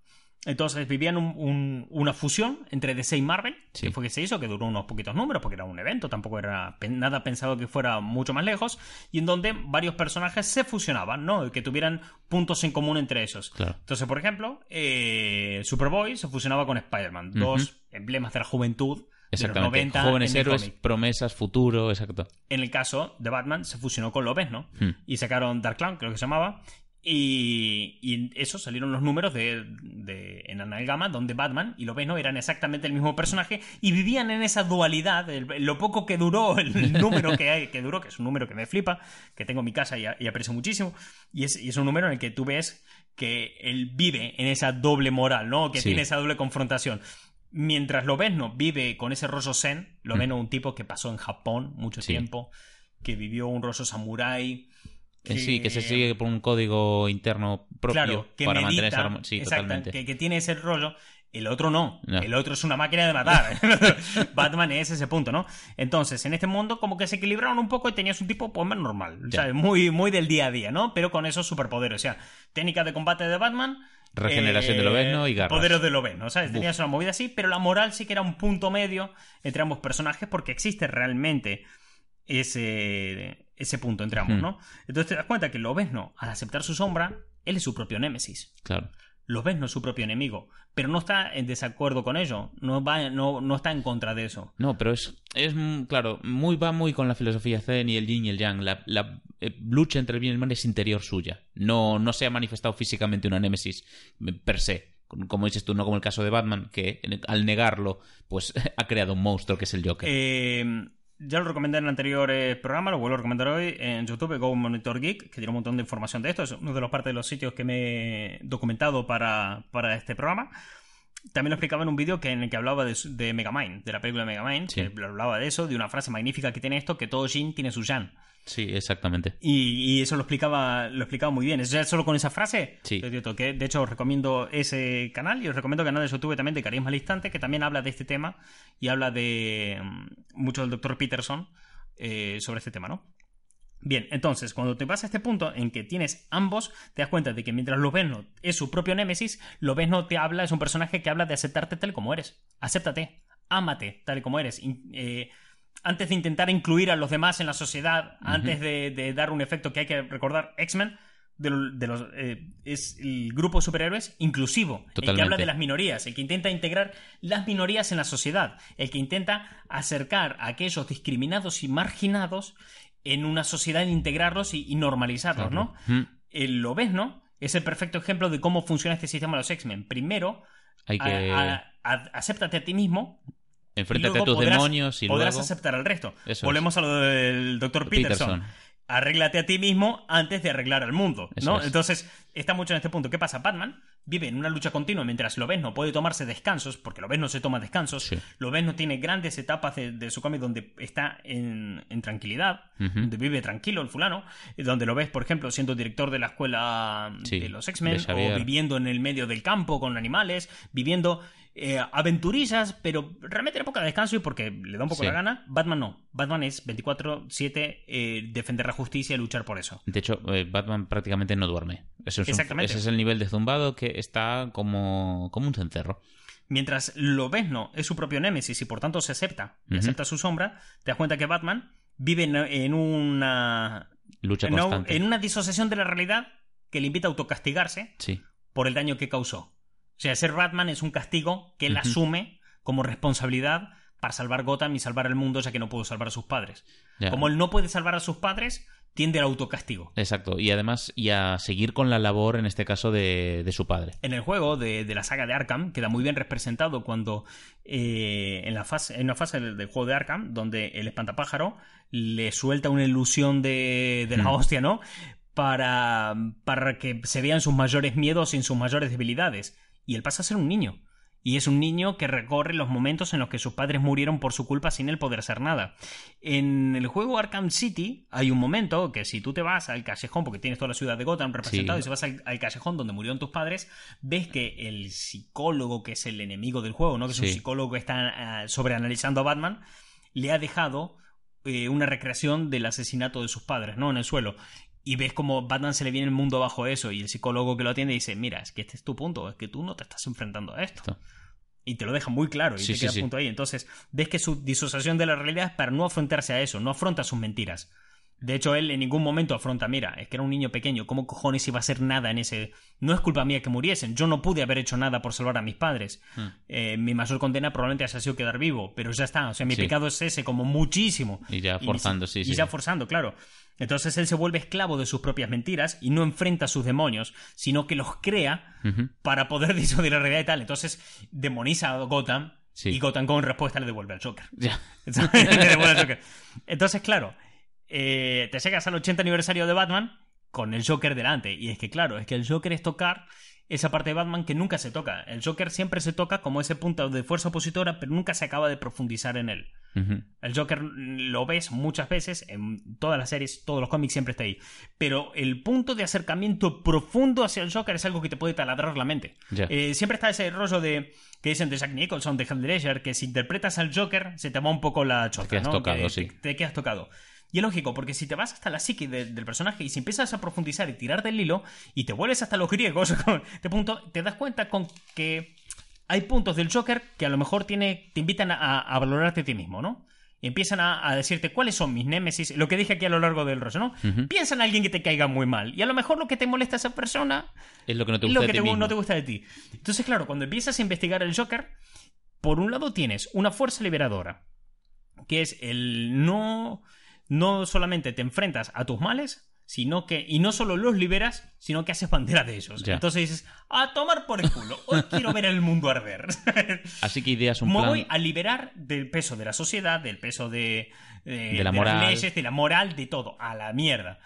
Speaker 1: Entonces vivían un- un- una fusión entre DC y Marvel,
Speaker 2: Sí.
Speaker 1: que fue que se hizo, que duró unos poquitos números, porque era un evento, tampoco era nada pensado que fuera mucho más lejos, y en donde varios personajes se fusionaban, ¿no? Que tuvieran puntos en común entre ellos.
Speaker 2: Claro.
Speaker 1: Entonces, por ejemplo, eh, Superboy se fusionaba con Spider-Man, dos emblemas de la juventud de los
Speaker 2: Exactamente.
Speaker 1: 90
Speaker 2: Jóvenes héroes, promesas, futuro, exacto.
Speaker 1: En el caso de Batman se fusionó con Lobezno
Speaker 2: Hmm.
Speaker 1: y sacaron Dark Clown, creo que se llamaba. Y, y eso salieron los números de, de- en Analgama, donde Batman y Lobezno eran exactamente el mismo personaje y vivían en esa dualidad. el- lo poco que duró el número que, hay, que duró, que es un número que me flipa, que tengo en mi casa y, a- y aprecio muchísimo. Y es, y es un número en el que tú ves que él vive en esa doble moral, ¿no? Que
Speaker 2: Sí.
Speaker 1: tiene esa doble confrontación. Mientras Lobezno vive con ese rollo zen, Lobezno un tipo que pasó en Japón mucho
Speaker 2: Mm. Sí.
Speaker 1: tiempo, que vivió un rollo samurái.
Speaker 2: Eh, Sí, que se sigue por un código interno propio
Speaker 1: claro, que
Speaker 2: para
Speaker 1: medita,
Speaker 2: mantener esa Sí,
Speaker 1: exacto,
Speaker 2: totalmente.
Speaker 1: Que, que tiene ese rollo. El otro no.
Speaker 2: No.
Speaker 1: El otro es una máquina de matar. Batman es ese punto, ¿no? Entonces, en este mundo, como que se equilibraron un poco y tenías un tipo pues, más normal. ¿sabes? Muy, muy del día a día, ¿no? Pero con esos superpoderes. O sea, técnica de combate de Batman.
Speaker 2: Regeneración de Lobezno y garras.
Speaker 1: Poderes de Lobezno, ¿sabes? Tenías una movida así, pero la moral sí que era un punto medio entre ambos personajes porque existe realmente ese, ese punto entre ambos,
Speaker 2: Hmm.
Speaker 1: ¿no? Entonces te das cuenta que Lobezno, al aceptar su sombra, él es su propio némesis.
Speaker 2: Claro.
Speaker 1: Lobezno es su propio enemigo, pero no está en desacuerdo con ello, no, va, no, no está en contra de eso.
Speaker 2: No, pero es, es mm, claro, muy va muy con la filosofía zen y el yin y el yang. La, la, eh, lucha entre el bien y el mal es interior suya. No, no se ha manifestado físicamente una némesis eh, per se. Como dices tú, no como el caso de Batman, que al negarlo, pues ha creado un monstruo que es el Joker.
Speaker 1: Eh, ya lo recomendé en el anterior eh, programa, lo vuelvo a recomendar hoy en YouTube, Go Monitor Geek, que tiene un montón de información de esto. Es uno de los partes de los sitios que me he documentado para, para este programa. También lo explicaba en un vídeo que, en el que hablaba de, de Megamind, de la película Megamind.
Speaker 2: Sí.
Speaker 1: que hablaba de eso, de una frase magnífica que tiene esto, que todo Jin tiene su Jan.
Speaker 2: Sí, exactamente.
Speaker 1: Y, y eso lo explicaba, lo explicaba muy bien. Ya solo con esa frase.
Speaker 2: Sí.
Speaker 1: que, de hecho, os recomiendo ese canal y os recomiendo el canal de YouTube también de Carisma al Instante, que también habla de este tema y habla de mm, mucho del doctor Peterson eh, sobre este tema, ¿no? Bien, entonces, cuando te vas a este punto en que tienes ambos, te das cuenta de que mientras Lobezno es su propio némesis, Lobezno te habla, es un personaje que habla de aceptarte tal como eres. Acéptate, ámate tal como eres. Eh, antes de intentar incluir a los demás en la sociedad, antes de, de dar un efecto que hay que recordar, X-Men de, lo- de los, eh, es el grupo de superhéroes inclusivo, el que habla de las minorías, el que intenta integrar las minorías en la sociedad, el que intenta acercar a aquellos discriminados y marginados en una sociedad, integrarlos y, y normalizarlos, ¿no?
Speaker 2: Mm.
Speaker 1: El Lobezno es el perfecto ejemplo de cómo funciona este sistema de los X-Men. Primero,
Speaker 2: Hay que.
Speaker 1: a- a- a- acéptate a ti mismo,
Speaker 2: enfréntate
Speaker 1: luego
Speaker 2: a tus
Speaker 1: podrás-
Speaker 2: demonios y
Speaker 1: podrás
Speaker 2: luego.
Speaker 1: aceptar al resto.
Speaker 2: Eso
Speaker 1: Volvemos a lo del doctor Peterson.
Speaker 2: Peterson.
Speaker 1: Arréglate a ti mismo antes de arreglar al mundo, ¿no?
Speaker 2: es.
Speaker 1: Entonces, está mucho en este punto. ¿Qué pasa? Batman vive en una lucha continua mientras Lobez no puede tomarse descansos, porque Lobez no se toma descansos.
Speaker 2: Sí.
Speaker 1: Lobez no tiene grandes etapas de, de su cómic donde está en, en tranquilidad, donde vive tranquilo el fulano, y donde lo ves, por ejemplo, siendo director de la escuela
Speaker 2: Sí,
Speaker 1: de los X-Men, o viviendo en el medio del campo con animales, viviendo eh, aventurillas, pero realmente era poca descanso y porque le da un poco
Speaker 2: Sí.
Speaker 1: la gana. Batman no. Batman es 24-7 eh, defender la justicia y luchar por eso.
Speaker 2: De hecho, eh, Batman prácticamente no duerme. Ese es, un-
Speaker 1: Exactamente.
Speaker 2: ese es el nivel de zumbado que está como, como un cencerro.
Speaker 1: Mientras Lobezno es su propio némesis y por tanto se acepta, y
Speaker 2: Ujú.
Speaker 1: acepta su sombra, te das cuenta que Batman vive en, en una
Speaker 2: Lucha
Speaker 1: en
Speaker 2: constante.
Speaker 1: en una disociación de la realidad que le invita a autocastigarse
Speaker 2: Sí.
Speaker 1: por el daño que causó. O sea, ser Batman es un castigo que él asume como responsabilidad para salvar Gotham y salvar el mundo, ya que no pudo salvar a sus padres. Como él no puede salvar a sus padres, tiende al autocastigo.
Speaker 2: Exacto. Y además, y a seguir con la labor, en este caso, de, de su padre.
Speaker 1: En el juego de, de la saga de Arkham queda muy bien representado cuando eh, en, la fase, en una fase del, del juego de Arkham donde el espantapájaro le suelta una ilusión de, de la
Speaker 2: Mm.
Speaker 1: hostia, ¿no? Para, para que se vean sus mayores miedos y sus mayores debilidades. Y él pasa a ser un niño. Y es un niño que recorre los momentos en los que sus padres murieron por su culpa sin él poder hacer nada. En el juego Arkham City hay un momento que si tú te vas al callejón, porque tienes toda la ciudad de Gotham representado,
Speaker 2: Sí.
Speaker 1: y si vas al, al callejón donde murieron tus padres, ves que el psicólogo, que es el enemigo del juego, ¿no? que es un psicólogo que está ah, sobreanalizando a Batman, le ha dejado eh, una recreación del asesinato de sus padres, ¿no? En el suelo. Y ves como Batman se le viene el mundo abajo eso, y el psicólogo que lo atiende dice, mira, es que este es tu punto, es que tú no te estás enfrentando a esto. Y te lo deja muy claro y
Speaker 2: Sí,
Speaker 1: te queda
Speaker 2: sí.
Speaker 1: punto ahí. Entonces, ves que su disociación de la realidad es para no afrontarse a eso, no afronta sus mentiras. De hecho, él en ningún momento afronta, mira, es que era un niño pequeño, ¿cómo cojones iba a hacer nada en ese... No es culpa mía que muriesen, yo no pude haber hecho nada por salvar a mis padres.
Speaker 2: Hmm.
Speaker 1: Eh, mi mayor condena probablemente haya sido quedar vivo, pero ya está, o sea, mi
Speaker 2: Sí.
Speaker 1: pecado es ese, como muchísimo.
Speaker 2: Y ya forzando, sí,
Speaker 1: Y
Speaker 2: sí.
Speaker 1: ya forzando, claro. Entonces él se vuelve esclavo de sus propias mentiras y no enfrenta a sus demonios, sino que los crea para poder disolver la realidad y tal. Entonces demoniza a Gotham
Speaker 2: Sí.
Speaker 1: y Gotham con respuesta le devuelve al Joker.
Speaker 2: Ya.
Speaker 1: Le devuelve al Joker. Entonces, claro, eh, te llegas al 80 aniversario de Batman con el Joker delante. Y es que, claro, es que el Joker es tocar esa parte de Batman que nunca se toca. El Joker siempre se toca como ese punto de fuerza opositora, pero nunca se acaba de profundizar en él. El Joker lo ves muchas veces, en todas las series, todos los cómics siempre está ahí. Pero el punto de acercamiento profundo hacia el Joker es algo que te puede taladrar la mente.
Speaker 2: Ya.
Speaker 1: Eh, siempre está ese rollo de que dicen de Jack Nicholson, de Heath Ledger, que si interpretas al Joker se te va un poco la chota,
Speaker 2: quedas
Speaker 1: ¿no?
Speaker 2: tocado,
Speaker 1: Que-
Speaker 2: sí.
Speaker 1: Te, te quedas tocado. Y es lógico, porque si te vas hasta la psique de- del personaje y si empiezas a profundizar y tirar del hilo y te vuelves hasta los griegos, este punto, te das cuenta con que hay puntos del Joker que a lo mejor tiene, te invitan a, a valorarte a ti mismo, ¿no? Y empiezan a, a decirte cuáles son mis némesis, lo que dije aquí a lo largo del rollo, ¿no?
Speaker 2: Ujú.
Speaker 1: Piensa en alguien que te caiga muy mal y a lo mejor lo que te molesta a esa persona
Speaker 2: Es lo que te gusta de ti
Speaker 1: no te gusta de ti. Entonces, claro, cuando empiezas a investigar el Joker, por un lado tienes una fuerza liberadora, que es el no, no solamente te enfrentas a tus males, sino que, y no solo los liberas, sino que haces bandera de ellos.
Speaker 2: Ya.
Speaker 1: Entonces dices, a tomar por el culo, hoy quiero ver el mundo arder.
Speaker 2: Así que ideas un
Speaker 1: Me
Speaker 2: plan...
Speaker 1: voy a liberar del peso de la sociedad, del peso de, eh,
Speaker 2: De la
Speaker 1: las
Speaker 2: moral.
Speaker 1: leyes, de la moral, de todo, a la mierda.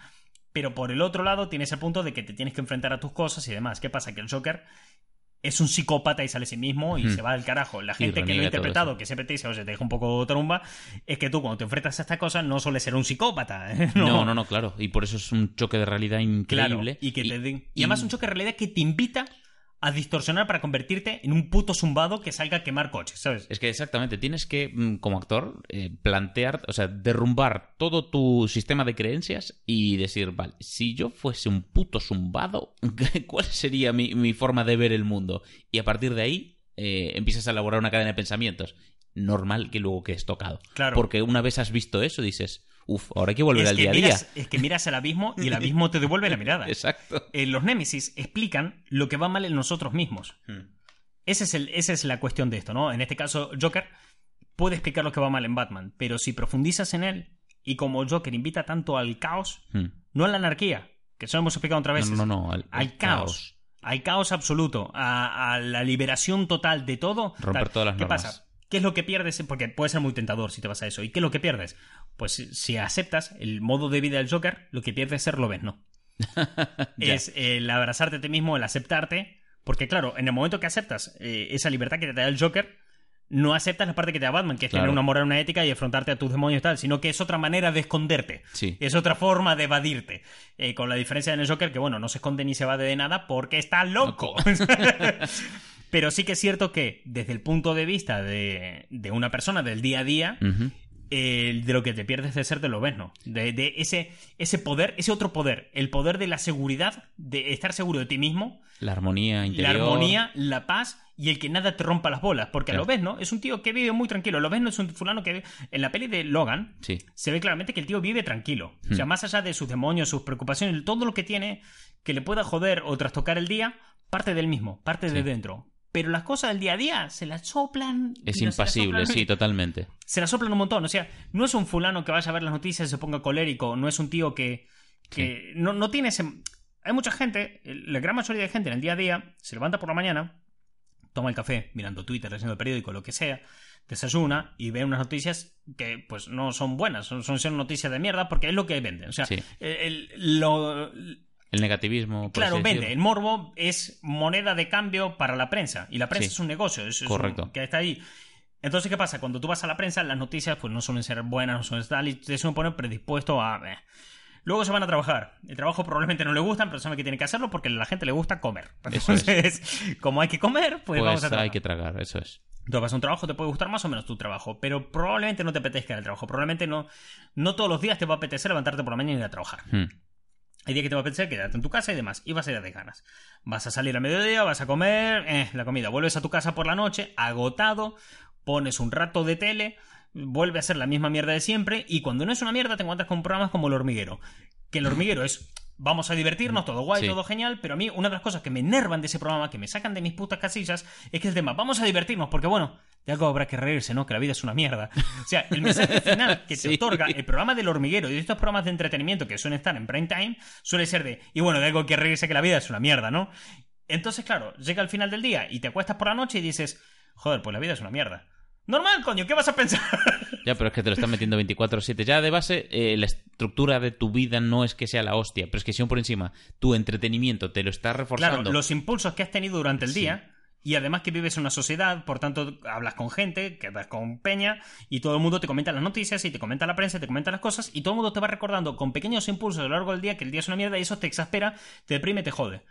Speaker 1: Pero por el otro lado tienes el punto de que te tienes que enfrentar a tus cosas y demás. ¿Qué pasa? Que el Joker es un psicópata y sale a sí mismo y
Speaker 2: Hmm.
Speaker 1: se va al carajo. La gente que lo ha interpretado, que siempre te dice, oye, te deja un poco tromba, es que tú cuando te enfrentas a esta cosa no suele ser un psicópata. ¿eh?
Speaker 2: No, no, no, claro. Y por eso es un choque de realidad
Speaker 1: Claro,
Speaker 2: increíble.
Speaker 1: y que te den- y,
Speaker 2: y-
Speaker 1: además un choque de realidad que te invita a distorsionar para convertirte en un puto zumbado que salga a quemar coches, ¿sabes?
Speaker 2: Es que exactamente, tienes que, mm, como actor, eh, plantear, o sea, derrumbar todo tu sistema de creencias y decir, vale, si yo fuese un puto zumbado, ¿cuál sería mi, mi forma de ver el mundo? Y a partir de ahí eh, empiezas a elaborar una cadena de pensamientos. Normal que luego quedes tocado.
Speaker 1: Claro.
Speaker 2: Porque una vez has visto eso, dices, uff, ahora hay que volver
Speaker 1: es
Speaker 2: al
Speaker 1: que
Speaker 2: día a día.
Speaker 1: es que miras el abismo y el abismo te devuelve la mirada.
Speaker 2: Exacto.
Speaker 1: Eh, los Némesis explican lo que va mal en nosotros mismos.
Speaker 2: Hmm.
Speaker 1: Ese es el, esa es la cuestión de esto, ¿no? En este caso, Joker puede explicar lo que va mal en Batman, pero si profundizas en él y como Joker invita tanto al caos,
Speaker 2: Hmm.
Speaker 1: no a la anarquía, que eso lo hemos explicado otra
Speaker 2: No,
Speaker 1: vez,
Speaker 2: no, no, al,
Speaker 1: al caos, al caos absoluto, a, a la liberación total de todo.
Speaker 2: Romper
Speaker 1: tal.
Speaker 2: todas las
Speaker 1: ¿Qué
Speaker 2: normas.
Speaker 1: pasa? ¿Qué es lo que pierdes? Porque puede ser muy tentador si te vas a eso. ¿Y qué es lo que pierdes? Pues si- aceptas el modo de vida del Joker, lo que pierdes es ser lo ves, ¿no?
Speaker 2: Ya.
Speaker 1: es el abrazarte a ti mismo, el aceptarte, Porque, claro, en el momento que aceptas eh, esa libertad que te da el Joker, no aceptas la parte que te da Batman, que es
Speaker 2: Claro.
Speaker 1: tener una moral, una ética y enfrentarte a tus demonios y tal, sino que es otra manera de esconderte.
Speaker 2: Sí.
Speaker 1: Es otra forma de evadirte. Eh, con la diferencia en el Joker que, bueno, no se esconde ni se evade de nada porque está loco. Pero sí que es cierto que, desde el punto de vista de, de una persona del día a día, eh, de lo que te pierdes de ser de lo ves, ¿no? De, de ese, ese poder, ese otro poder, el poder de la seguridad, de estar seguro de ti mismo,
Speaker 2: La armonía interior.
Speaker 1: la armonía, la paz y el que nada te rompa las bolas. Porque
Speaker 2: Claro.
Speaker 1: lo ves, ¿no? Es un tío que vive muy tranquilo. Lo ves, no es un fulano que. En la peli de Logan,
Speaker 2: Sí.
Speaker 1: se ve claramente que el tío vive tranquilo. O sea,
Speaker 2: Hmm.
Speaker 1: más allá de sus demonios, sus preocupaciones, todo lo que tiene que le pueda joder o trastocar el día, parte del mismo, parte de dentro. Pero las cosas del día a día se las soplan.
Speaker 2: Es
Speaker 1: las
Speaker 2: impasible,
Speaker 1: soplan-
Speaker 2: sí, totalmente.
Speaker 1: se la soplan un montón. O sea, no es un fulano que vaya a ver las noticias y se ponga colérico, no es un tío que, que no, no tiene ese... Hay mucha gente, la gran mayoría de gente en el día a día se levanta por la mañana, toma el café mirando Twitter, leyendo el periódico, lo que sea, desayuna y ve unas noticias que pues no son buenas, son, son son noticias de mierda porque es lo que venden. O sea,
Speaker 2: Sí.
Speaker 1: el- el- lo,
Speaker 2: El negativismo. por
Speaker 1: Claro, vende. El morbo es moneda de cambio para la prensa. Y la prensa
Speaker 2: Sí.
Speaker 1: es un negocio. Es, es un-
Speaker 2: Correcto.
Speaker 1: que está ahí. Entonces, ¿qué pasa? Cuando tú vas a la prensa, las noticias pues no suelen ser buenas, no suelen estar, y te suelen poner predispuesto a... eh. Luego se van a trabajar. El trabajo probablemente no le gustan, pero saben que tienen que hacerlo porque a la gente le gusta comer.
Speaker 2: Eso es.
Speaker 1: Entonces, como hay que comer, pues,
Speaker 2: Pues
Speaker 1: vamos a trabajar.
Speaker 2: hay que tragar, eso es.
Speaker 1: Tú vas a un trabajo, te puede gustar más o menos tu trabajo, pero probablemente no te apetezca el trabajo. Probablemente no, no todos los días te va a apetecer levantarte por la mañana y ir a trabajar.
Speaker 2: Hmm.
Speaker 1: Hay días que te va a pensar quedarte en tu casa y demás. Y vas a ir de ganas. Vas a salir a mediodía, vas a comer, eh, la comida. Vuelves a tu casa por la noche, agotado, pones un rato de tele, vuelve a ser la misma mierda de siempre. Y cuando no es una mierda, te encuentras con programas como El Hormiguero. Que El Hormiguero es. Vamos a divertirnos, todo guay,
Speaker 2: Sí.
Speaker 1: todo genial, pero a mí una de las cosas que me enervan de ese programa, que me sacan de mis putas casillas, es que el tema, vamos a divertirnos, porque bueno, de algo habrá que reírse, ¿no? Que la vida es una mierda. O sea, el mensaje final que te
Speaker 2: Sí.
Speaker 1: otorga el programa del hormiguero y de estos programas de entretenimiento que suelen estar en prime time, suele ser de, y bueno, de algo que reírse que la vida es una mierda, ¿no? Entonces, claro, llega al final del día y te acuestas por la noche y dices, joder, pues la vida es una mierda. Normal, coño, ¿qué vas a pensar?
Speaker 2: Ya, pero es que te lo están metiendo 24-7. Ya de base, eh, la estructura de tu vida no es que sea la hostia, pero es que si aún por encima tu entretenimiento te lo está reforzando.
Speaker 1: Claro, los impulsos que has tenido durante el
Speaker 2: Sí.
Speaker 1: día. Y además que vives en una sociedad, por tanto hablas con gente, quedas con peña y todo el mundo te comenta las noticias y te comenta la prensa, y te comenta las cosas y todo el mundo te va recordando con pequeños impulsos a lo largo del día que el día es una mierda y eso te exaspera, te deprime, te jode.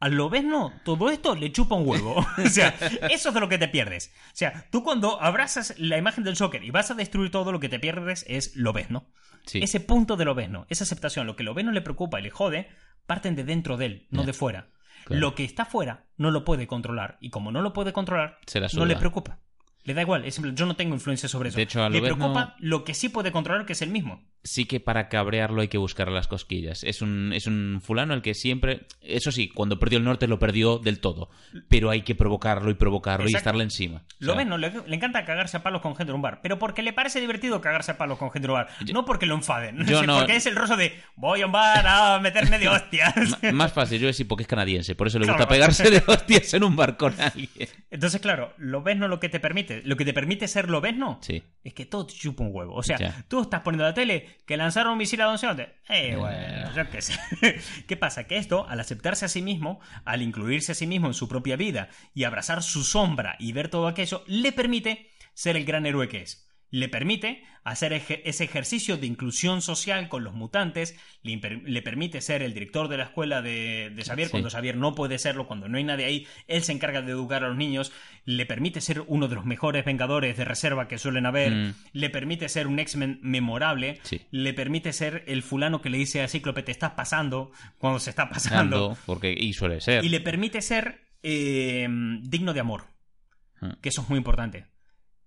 Speaker 1: Al lo ves, no, todo esto le chupa un huevo. o sea, eso es de lo que te pierdes. O sea, tú cuando abrazas la imagen del Joker y vas a destruir todo lo que te pierdes es lo ves, ¿no?
Speaker 2: Sí.
Speaker 1: Ese punto de lo ves, ¿no? Esa aceptación, lo que lo ves no le preocupa y le jode, parten de dentro de él, no de fuera.
Speaker 2: Claro.
Speaker 1: Lo que está fuera no lo puede controlar. Y como no lo puede controlar,
Speaker 2: Se la
Speaker 1: no le preocupa. Le da igual. Es simple, yo no tengo influencia sobre eso.
Speaker 2: De hecho, a
Speaker 1: le preocupa lo que sí puede controlar, que es el mismo.
Speaker 2: Sí que para cabrearlo hay que buscar las cosquillas. Es un, es un fulano el que siempre, eso sí, cuando perdió el norte lo perdió del todo. Pero hay que provocarlo y provocarlo y estarle encima. O
Speaker 1: Lo
Speaker 2: sea,
Speaker 1: ves, no, le, le encanta cagarse a palos con gente en un bar. Pero porque le parece divertido cagarse a palos con gente en un bar. no porque lo enfaden.
Speaker 2: yo
Speaker 1: Sí,
Speaker 2: no-
Speaker 1: Porque es el rostro de voy a un bar a meterme de hostias.
Speaker 2: Más fácil, yo decir porque es canadiense, por eso le
Speaker 1: Claro.
Speaker 2: gusta pegarse de hostias en un bar con alguien.
Speaker 1: Entonces, claro, lo ves no lo que te permite. Lo que te permite ser lo ves no.
Speaker 2: Sí.
Speaker 1: Es que todo te chupa un huevo. O sea,
Speaker 2: Ya.
Speaker 1: tú estás poniendo la tele que lanzaron un misil a Don Seonte. Eh, bueno, yo qué sé. ¿Qué pasa? Que esto, al aceptarse a sí mismo, al incluirse a sí mismo en su propia vida y abrazar su sombra y ver todo aquello, le permite ser el gran héroe que es. Le permite hacer ese ejercicio de inclusión social con los mutantes, le, le permite ser el director de la escuela de, de Xavier
Speaker 2: Sí.
Speaker 1: cuando Xavier no puede serlo, cuando no hay nadie ahí, él se encarga de educar a los niños, le permite ser uno de los mejores vengadores de reserva que suelen haber,
Speaker 2: Mm.
Speaker 1: le permite ser un X-Men memorable,
Speaker 2: Sí.
Speaker 1: le permite ser el fulano que le dice a Cíclope te estás pasando cuando se está pasando,
Speaker 2: Ando, porque, y suele ser.
Speaker 1: y le permite ser eh, digno de amor,
Speaker 2: Mm.
Speaker 1: que eso es muy importante,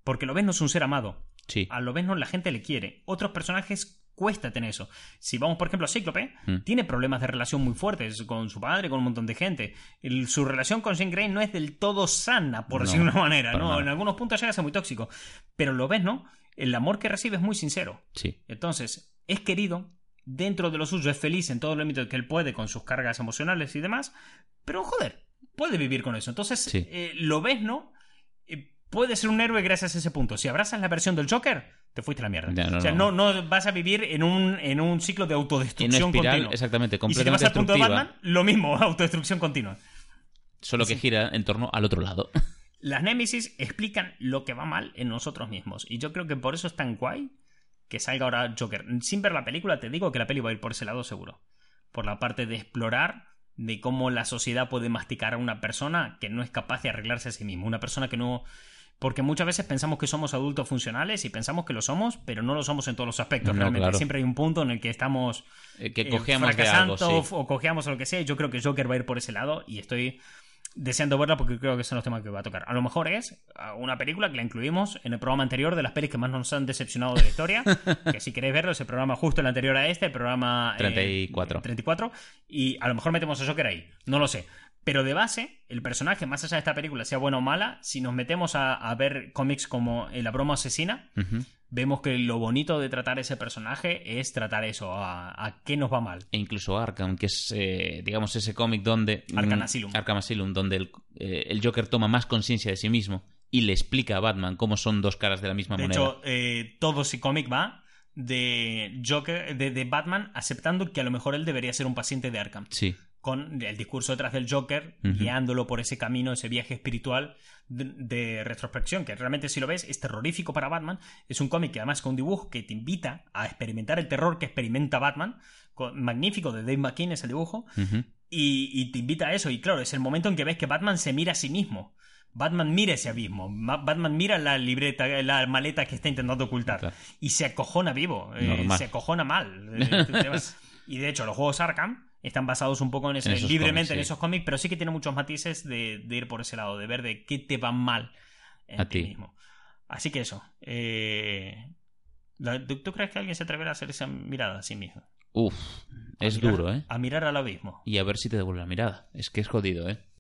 Speaker 1: porque lo ves no es un ser amado,
Speaker 2: Sí.
Speaker 1: a lo no la gente le quiere. Otros personajes cuesta tener eso. Si vamos, por ejemplo, a Cíclope,
Speaker 2: Mm.
Speaker 1: tiene problemas de relación muy fuertes con su padre, con un montón de gente. El- su relación con Jean Grey no es del todo sana, por
Speaker 2: No,
Speaker 1: decirlo de una manera, ¿no?
Speaker 2: nada.
Speaker 1: En algunos puntos llega a ser muy tóxico. Pero lo ves, ¿no? El amor que recibe es muy sincero.
Speaker 2: Sí.
Speaker 1: Entonces, es querido, dentro de lo suyo, es feliz en todo el ámbito que él puede, con sus cargas emocionales y demás. Pero, joder, puede vivir con eso. Entonces,
Speaker 2: Sí.
Speaker 1: eh, lo ves, ¿no? Eh, puede ser un héroe gracias a ese punto. Si abrazas la versión del Joker, te fuiste a la mierda.
Speaker 2: No,
Speaker 1: o sea,
Speaker 2: no.
Speaker 1: no. Vas a vivir en un, en un ciclo de autodestrucción
Speaker 2: espiral,
Speaker 1: continua.
Speaker 2: exactamente,
Speaker 1: Y si te vas
Speaker 2: completamente
Speaker 1: al punto de. Batman, lo mismo, autodestrucción continua.
Speaker 2: Solo que gira en torno al otro lado.
Speaker 1: Las Némesis explican lo que va mal en nosotros mismos. Y yo creo que por eso es tan guay que salga ahora Joker. Sin ver la película, te digo que la peli va a ir por ese lado seguro. Por la parte de explorar de cómo la sociedad puede masticar a una persona que no es capaz de arreglarse a sí mismo. Una persona que no. Porque muchas veces pensamos que somos adultos funcionales y pensamos que lo somos, pero no lo somos en todos los aspectos.
Speaker 2: No,
Speaker 1: Realmente
Speaker 2: claro.
Speaker 1: siempre hay un punto en el que estamos
Speaker 2: Eh, que
Speaker 1: eh,
Speaker 2: cojeamos algo, sí.
Speaker 1: o cojeamos o lo que sea. y Yo creo que Joker va a ir por ese lado y estoy deseando verla porque creo que son los temas que va a tocar. A lo mejor es ah, una película que la incluimos en el programa anterior de las pelis que más nos han decepcionado de la historia. que si queréis verlo, es el programa justo el anterior a este, el programa eh,
Speaker 2: 34.
Speaker 1: 34. Y a lo mejor metemos a Joker ahí. No lo sé. Pero de base, el personaje, más allá de esta película, sea buena o mala, si nos metemos a, a ver cómics como La broma asesina, vemos que lo bonito de tratar ese personaje es tratar eso, a, a qué nos va mal.
Speaker 2: E incluso Arkham, que es, eh, digamos, ese cómic donde...
Speaker 1: Arkham
Speaker 2: mm,
Speaker 1: Asylum.
Speaker 2: Arkham Asylum, donde el, eh, el Joker toma más conciencia de sí mismo y le explica a Batman cómo son dos caras de la misma
Speaker 1: De
Speaker 2: moneda.
Speaker 1: hecho, eh, todo ese cómic va de Joker, de, de Batman aceptando que a lo mejor él debería ser un paciente de Arkham.
Speaker 2: Sí,
Speaker 1: Con el discurso detrás del Joker, guiándolo por ese camino, ese viaje espiritual de, de retrospección, que realmente si lo ves es terrorífico para Batman. Es un cómic que además con un dibujo que te invita a experimentar el terror que experimenta Batman. Con- magnífico de Dave McKean es el dibujo. Y, y te invita a eso. Y claro, es el momento en que ves que Batman se mira a sí mismo. Batman mira ese abismo. Ma- Batman mira la libreta, la maleta que está intentando ocultar.
Speaker 2: Claro.
Speaker 1: Y se acojona vivo. eh, se acojona mal. Y de hecho, los juegos Arkham están basados un poco en, ese,
Speaker 2: En
Speaker 1: libremente
Speaker 2: cómics,
Speaker 1: en esos cómics, pero sí que tiene muchos matices de, de ir por ese lado, de ver de qué te va mal en
Speaker 2: A
Speaker 1: ti mismo. Así que eso. eh, ¿tú, tú crees que alguien se atreverá a hacer esa mirada a sí mismo?
Speaker 2: Uf,
Speaker 1: A
Speaker 2: es
Speaker 1: mirar-
Speaker 2: duro, ¿eh?
Speaker 1: A mirar al abismo.
Speaker 2: Y a ver si te devuelve la mirada. Es que es jodido, ¿eh?